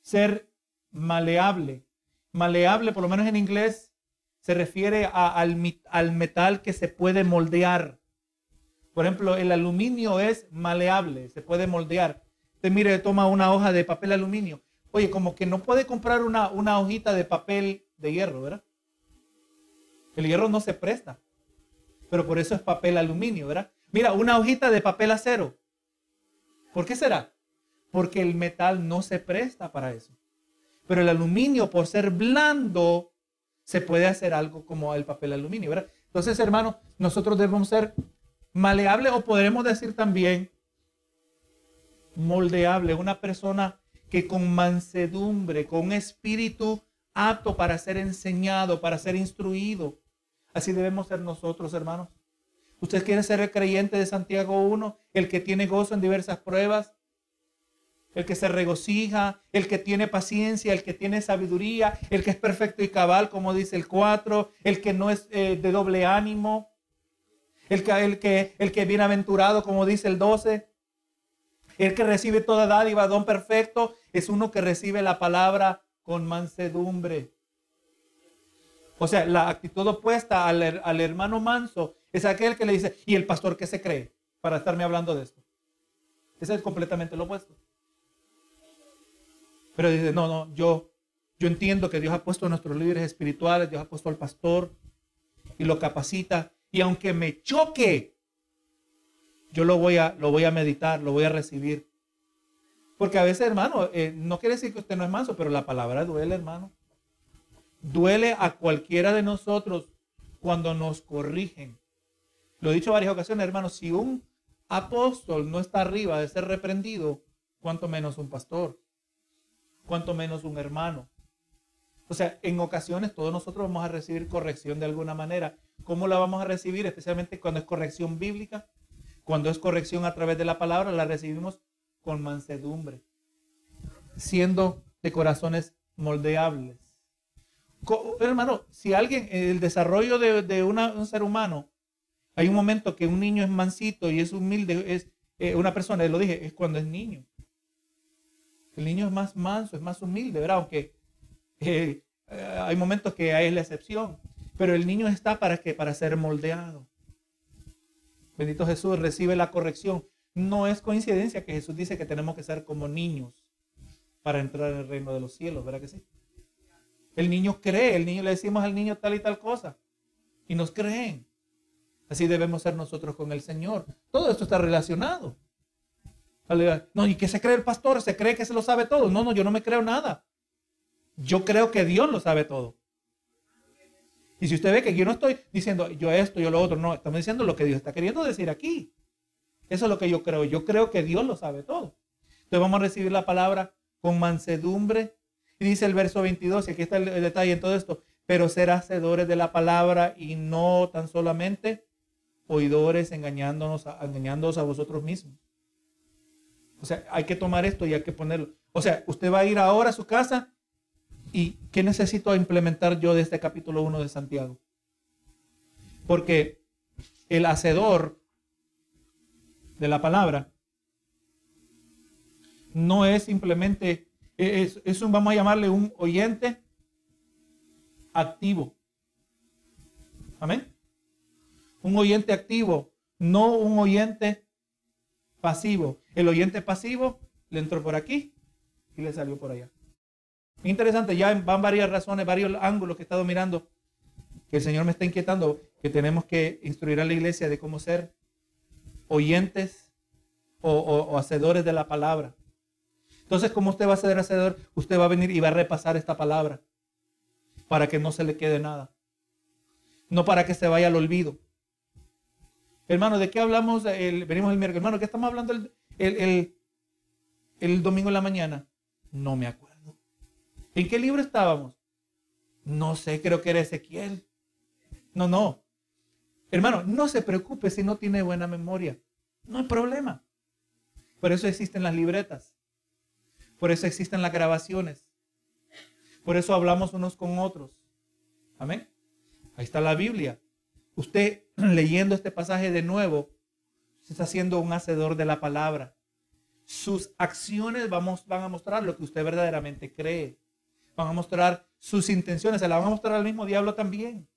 Ser maleable. Maleable, por lo menos en inglés, se refiere al, al metal que se puede moldear. Por ejemplo, el aluminio es maleable, se puede moldear. Usted mire, toma una hoja de papel aluminio Oye, como que no puede comprar una, una hojita de papel de hierro, ¿verdad? El hierro no se presta. Pero por eso es papel aluminio, ¿verdad? Mira, una hojita de papel acero. ¿Por qué será? Porque el metal no se presta para eso. Pero el aluminio, por ser blando, se puede hacer algo como el papel aluminio, ¿verdad? Entonces, hermano, nosotros debemos ser maleables o podremos decir también moldeable. Una persona que con mansedumbre, con espíritu apto para ser enseñado, para ser instruido. Así debemos ser nosotros, hermanos. ¿Usted quiere ser el creyente de Santiago 1, el que tiene gozo en diversas pruebas? El que se regocija, el que tiene paciencia, el que tiene sabiduría, el que es perfecto y cabal, como dice el 4, el que no es eh, de doble ánimo, el que, el que, el que bienaventurado, como dice el 12, el que recibe toda dádiva, don perfecto, es uno que recibe la palabra con mansedumbre. O sea, la actitud opuesta al, hermano manso es aquel que le dice, ¿y el pastor qué se cree para estarme hablando de esto? Ese es completamente lo opuesto. Pero dice, no, no, yo, yo entiendo que Dios ha puesto a nuestros líderes espirituales, Dios ha puesto al pastor y lo capacita. Y aunque me choque yo lo voy a, lo voy a meditar, lo voy a recibir. Porque a veces, hermano, eh, no quiere decir que usted no es manso, pero la palabra duele, hermano. Duele a cualquiera de nosotros cuando nos corrigen. Lo he dicho varias ocasiones, hermano, si un apóstol no está arriba de ser reprendido, cuanto menos un pastor, cuanto menos un hermano. O sea, en ocasiones todos nosotros vamos a recibir corrección de alguna manera. ¿Cómo la vamos a recibir? Especialmente cuando es corrección bíblica. Cuando es corrección a través de la palabra, la recibimos con mansedumbre, siendo de corazones moldeables. Hermano, si alguien, el desarrollo de, un ser humano, hay un momento que un niño es mansito y es humilde, es eh, una persona, lo dije, es cuando es niño. El niño es más manso, es más humilde, ¿verdad? Aunque eh, eh, hay momentos que hay la excepción, pero el niño está para que para ser moldeado. Bendito Jesús, recibe la corrección. No es coincidencia que Jesús dice que tenemos que ser como niños para entrar en el reino de los cielos, ¿verdad que sí? El niño cree, el niño le decimos al niño tal y tal cosa y nos creen. Así debemos ser nosotros con el Señor. Todo esto está relacionado. No, ¿y qué se cree el pastor? ¿Se cree que se lo sabe todo? No, no, yo no me creo nada. Yo creo que Dios lo sabe todo. Y si usted ve que yo no estoy diciendo yo esto, yo lo otro, no, estamos diciendo lo que Dios está queriendo decir aquí. Eso es lo que yo creo. Yo creo que Dios lo sabe todo. Entonces vamos a recibir la palabra con mansedumbre. Y dice el verso 22, y aquí está el, detalle en todo esto, pero ser hacedores de la palabra y no tan solamente oidores engañándonos, engañándonos a vosotros mismos. O sea, hay que tomar esto y hay que ponerlo. O sea, usted va a ir ahora a su casa y ¿qué necesito implementar yo de este capítulo 1 de Santiago? Porque el hacedor de la palabra no es simplemente, es, un, vamos a llamarle un oyente activo. Amén. Un oyente activo, no un oyente pasivo. El oyente pasivo le entró por aquí y le salió por allá. Interesante, ya van varias razones, varios ángulos que he estado mirando, que el Señor me está inquietando, que tenemos que instruir a la iglesia de cómo ser oyentes o, hacedores de la palabra. Entonces, ¿cómo usted va a ser hacedor? Usted va a venir y va a repasar esta palabra para que no se le quede nada. No para que se vaya al olvido. Hermano, ¿de qué hablamos? El, venimos el miércoles. Hermano, ¿qué estamos hablando el, el, domingo en la mañana? No me acuerdo. ¿En qué libro estábamos? No sé, creo que era Ezequiel. No, no. Hermano, no se preocupe si no tiene buena memoria. No hay problema. Por eso existen las libretas. Por eso existen las grabaciones. Por eso hablamos unos con otros. Amén. Ahí está la Biblia usted leyendo este pasaje de nuevo, se está haciendo un hacedor de la palabra. Sus acciones vamos, van a mostrar lo que usted verdaderamente cree. Van a mostrar sus intenciones, se la van a mostrar al mismo diablo también.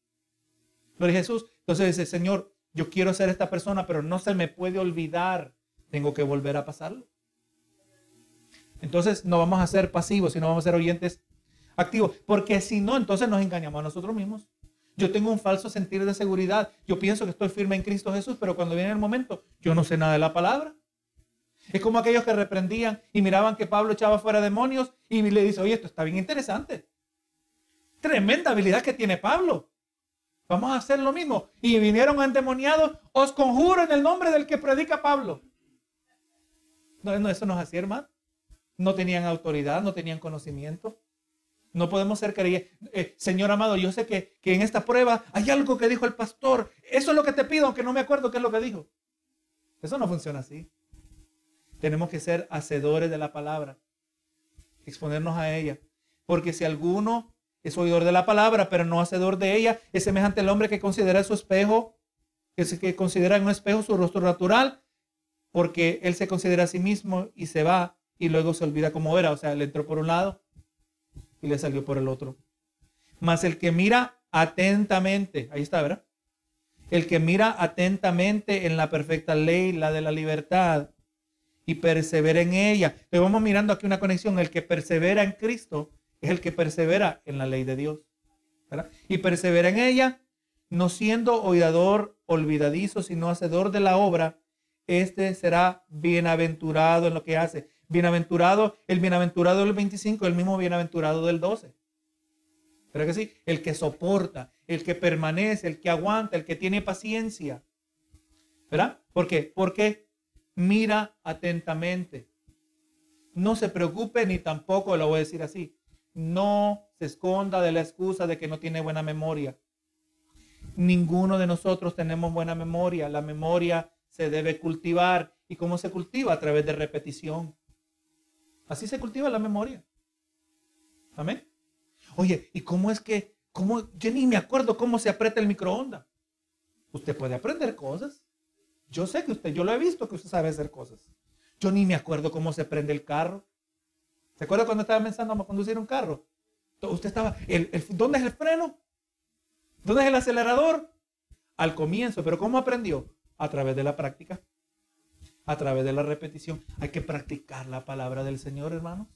Gloria Jesús. Entonces dice, Señor, yo quiero ser esta persona, pero no se me puede olvidar. Tengo que volver a pasarlo. Entonces no vamos a ser pasivos, sino vamos a ser oyentes activos. Porque si no, entonces nos engañamos a nosotros mismos. Yo tengo un falso sentir de seguridad. Yo pienso que estoy firme en Cristo Jesús, pero cuando viene el momento, yo no sé nada de la palabra. Es como aquellos que reprendían y miraban que Pablo echaba fuera demonios y le dice, oye, esto está bien interesante. Tremenda habilidad que tiene Pablo. Vamos a hacer lo mismo. Y vinieron endemoniados, os conjuro en el nombre del que predica Pablo. No, eso no es así, hermano. No tenían autoridad, no tenían conocimiento. No podemos ser creyentes. Eh, Señor amado, yo sé que, que en esta prueba hay algo que dijo el pastor. Eso es lo que te pido, aunque no me acuerdo qué es lo que dijo. Eso no funciona así. Tenemos que ser hacedores de la palabra. Exponernos a ella. Porque si alguno es oidor de la palabra, pero no hacedor de ella, es semejante al hombre que considera su espejo, que, que considera en un espejo su rostro natural, porque él se considera a sí mismo y se va y luego se olvida cómo era. O sea, le entró por un lado y le salió por el otro. Mas el que mira atentamente, ahí está, ¿verdad? El que mira atentamente en la perfecta ley, la de la libertad, y persevera en ella. Pero vamos mirando aquí una conexión. El que persevera en Cristo es el que persevera en la ley de Dios. Y persevera en ella, no siendo oidador olvidadizo, sino hacedor de la obra, este será bienaventurado en lo que hace. Bienaventurado, el bienaventurado del 25, el mismo bienaventurado del 12. Pero que sí, el que soporta, el que permanece, el que aguanta, el que tiene paciencia. ¿Verdad? ¿Por qué? Porque mira atentamente. No se preocupe ni tampoco, lo voy a decir así, no se esconda de la excusa de que no tiene buena memoria. Ninguno de nosotros tenemos buena memoria. La memoria se debe cultivar. ¿Y cómo se cultiva? A través de repetición. Así se cultiva la memoria. Amén. Oye, ¿y cómo es que, cómo, yo ni me acuerdo cómo se aprieta el microondas? Usted puede aprender cosas. Yo sé que usted, yo lo he visto que usted sabe hacer cosas. Yo ni me acuerdo cómo se prende el carro. ¿Se acuerda cuando estaba pensando a conducir un carro? Usted estaba, ¿dónde es el freno? ¿Dónde es el acelerador? Al comienzo, pero ¿cómo aprendió? A través de la práctica. A través de la repetición. Hay que practicar la palabra del Señor, hermanos.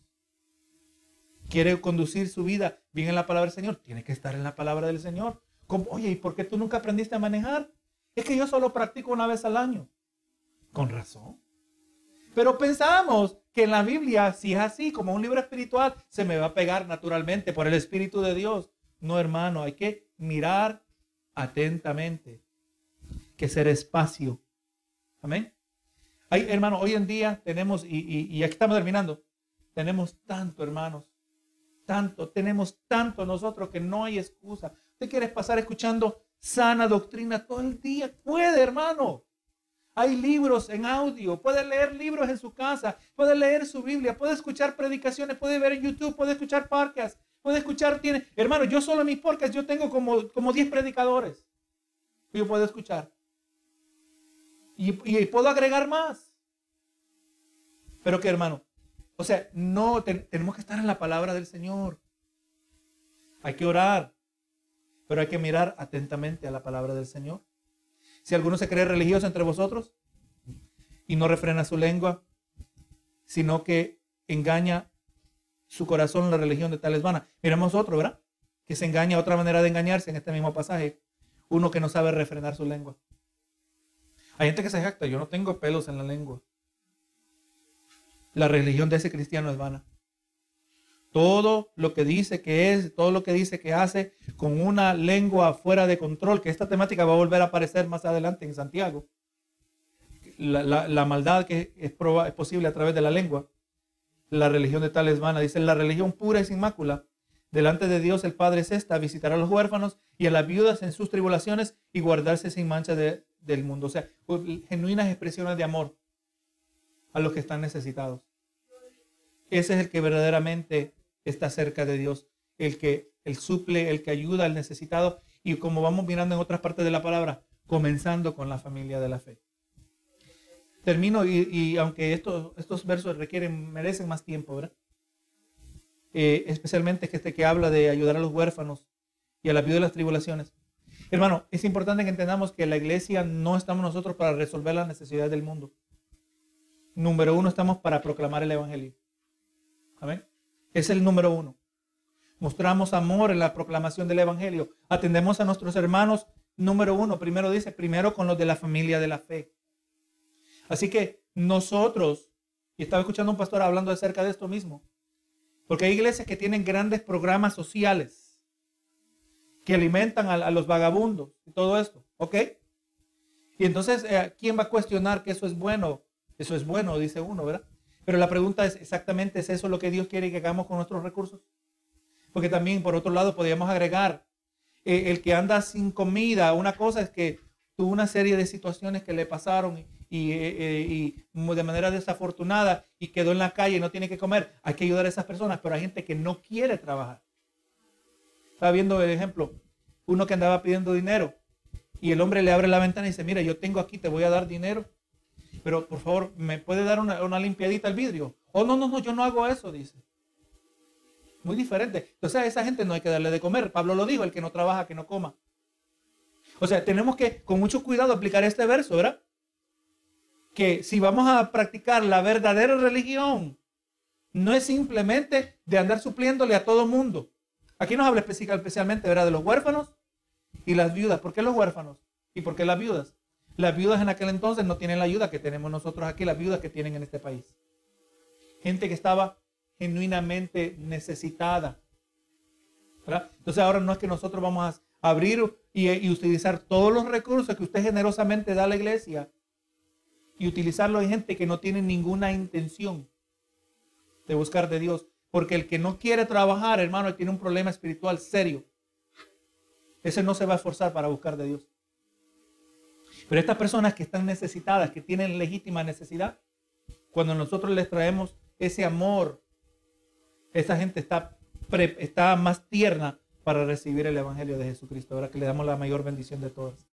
Quiere conducir su vida bien en la palabra del Señor, tiene que estar en la palabra del Señor. Oye, ¿y por qué tú nunca aprendiste a manejar? Es que yo solo practico una vez al año. Con razón. Pero pensamos que en la Biblia, si es así, como un libro espiritual, se me va a pegar naturalmente por el Espíritu de Dios. No, hermano, hay que mirar atentamente, que ser espacio. Amén. Hermano, hoy en día tenemos, y, y, y aquí estamos terminando, tenemos tanto, hermanos, tanto, tenemos tanto nosotros que no hay excusa. Usted quiere pasar escuchando sana doctrina todo el día, puede, hermano. Hay libros en audio, puede leer libros en su casa, puede leer su Biblia, puede escuchar predicaciones, puede ver en YouTube, puede escuchar podcasts, puede escuchar, tiene, hermano, yo solo en mis podcasts, yo tengo como, como 10 predicadores que yo puedo escuchar. Y, puedo agregar más. Pero que, hermano, o sea, no, tenemos que estar en la palabra del Señor. Hay que orar, pero hay que mirar atentamente a la palabra del Señor. Si alguno se cree religioso entre vosotros y no refrena su lengua, sino que engaña su corazón, la religión de tales vana. Miremos otro, ¿verdad? Que se engaña, otra manera de engañarse en este mismo pasaje. Uno que no sabe refrenar su lengua. Hay gente que se jacta, yo no tengo pelos en la lengua. La religión de ese cristiano es vana. Todo lo que dice que es, todo lo que dice que hace con una lengua fuera de control, que esta temática va a volver a aparecer más adelante en Santiago. La, maldad que es, es posible a través de la lengua. La religión de tal es vana. Dice, la religión pura y sin mácula. Delante de Dios el Padre es esta, visitar a los huérfanos y a las viudas en sus tribulaciones y guardarse sin mancha del mundo. O sea, genuinas expresiones de amor a los que están necesitados. Ese es el que verdaderamente está cerca de Dios, el que el suple, el que ayuda al necesitado y como vamos mirando en otras partes de la palabra, comenzando con la familia de la fe. Termino y, aunque estos, versos requieren, merecen más tiempo, ¿verdad? Eh, especialmente este que habla de ayudar a los huérfanos y a la viuda de las tribulaciones. Hermano, es importante que entendamos que la iglesia no estamos nosotros para resolver las necesidades del mundo. Número uno, estamos para proclamar el Evangelio. Amén. Es el número uno. Mostramos amor en la proclamación del Evangelio. Atendemos a nuestros hermanos. Número uno, primero dice, primero con los de la familia de la fe. Así que nosotros, y estaba escuchando a un pastor hablando acerca de esto mismo, porque hay iglesias que tienen grandes programas sociales que alimentan a, los vagabundos y todo esto, ¿ok? Y entonces, eh, ¿quién va a cuestionar que eso es bueno? Eso es bueno, dice uno, ¿verdad? Pero la pregunta es exactamente, ¿es eso lo que Dios quiere que hagamos con nuestros recursos? Porque también, por otro lado, podríamos agregar, eh, el que anda sin comida, una cosa es que tuvo una serie de situaciones que le pasaron y, eh, eh, de manera desafortunada y quedó en la calle y no tiene que comer. Hay que ayudar a esas personas, pero hay gente que no quiere trabajar. Estaba viendo el ejemplo, uno que andaba pidiendo dinero y el hombre le abre la ventana y dice, mira, yo tengo aquí, te voy a dar dinero pero por favor, ¿me puede dar una, limpiadita al vidrio? Oh, no, no, no, yo no hago eso, dice. Muy diferente. Entonces a esa gente no hay que darle de comer. Pablo lo dijo, el que no trabaja, que no coma. O sea, tenemos que con mucho cuidado aplicar este verso, ¿verdad? Que si vamos a practicar la verdadera religión, no es simplemente de andar supliéndole a todo mundo. Aquí nos habla especialmente, ¿verdad? De los huérfanos y las viudas. ¿Por qué los huérfanos? ¿Y por qué las viudas? Las viudas en aquel entonces no tienen la ayuda que tenemos nosotros aquí, las viudas que tienen en este país. Gente que estaba genuinamente necesitada. Entonces ahora no es que nosotros vamos a abrir y, utilizar todos los recursos que usted generosamente da a la iglesia y utilizarlo en gente que no tiene ninguna intención de buscar de Dios. Porque el que no quiere trabajar, hermano, tiene un problema espiritual serio. Ese no se va a esforzar para buscar de Dios. Pero estas personas que están necesitadas, que tienen legítima necesidad, cuando nosotros les traemos ese amor, esa gente está, está más tierna para recibir el Evangelio de Jesucristo. Ahora que le damos la mayor bendición de todas.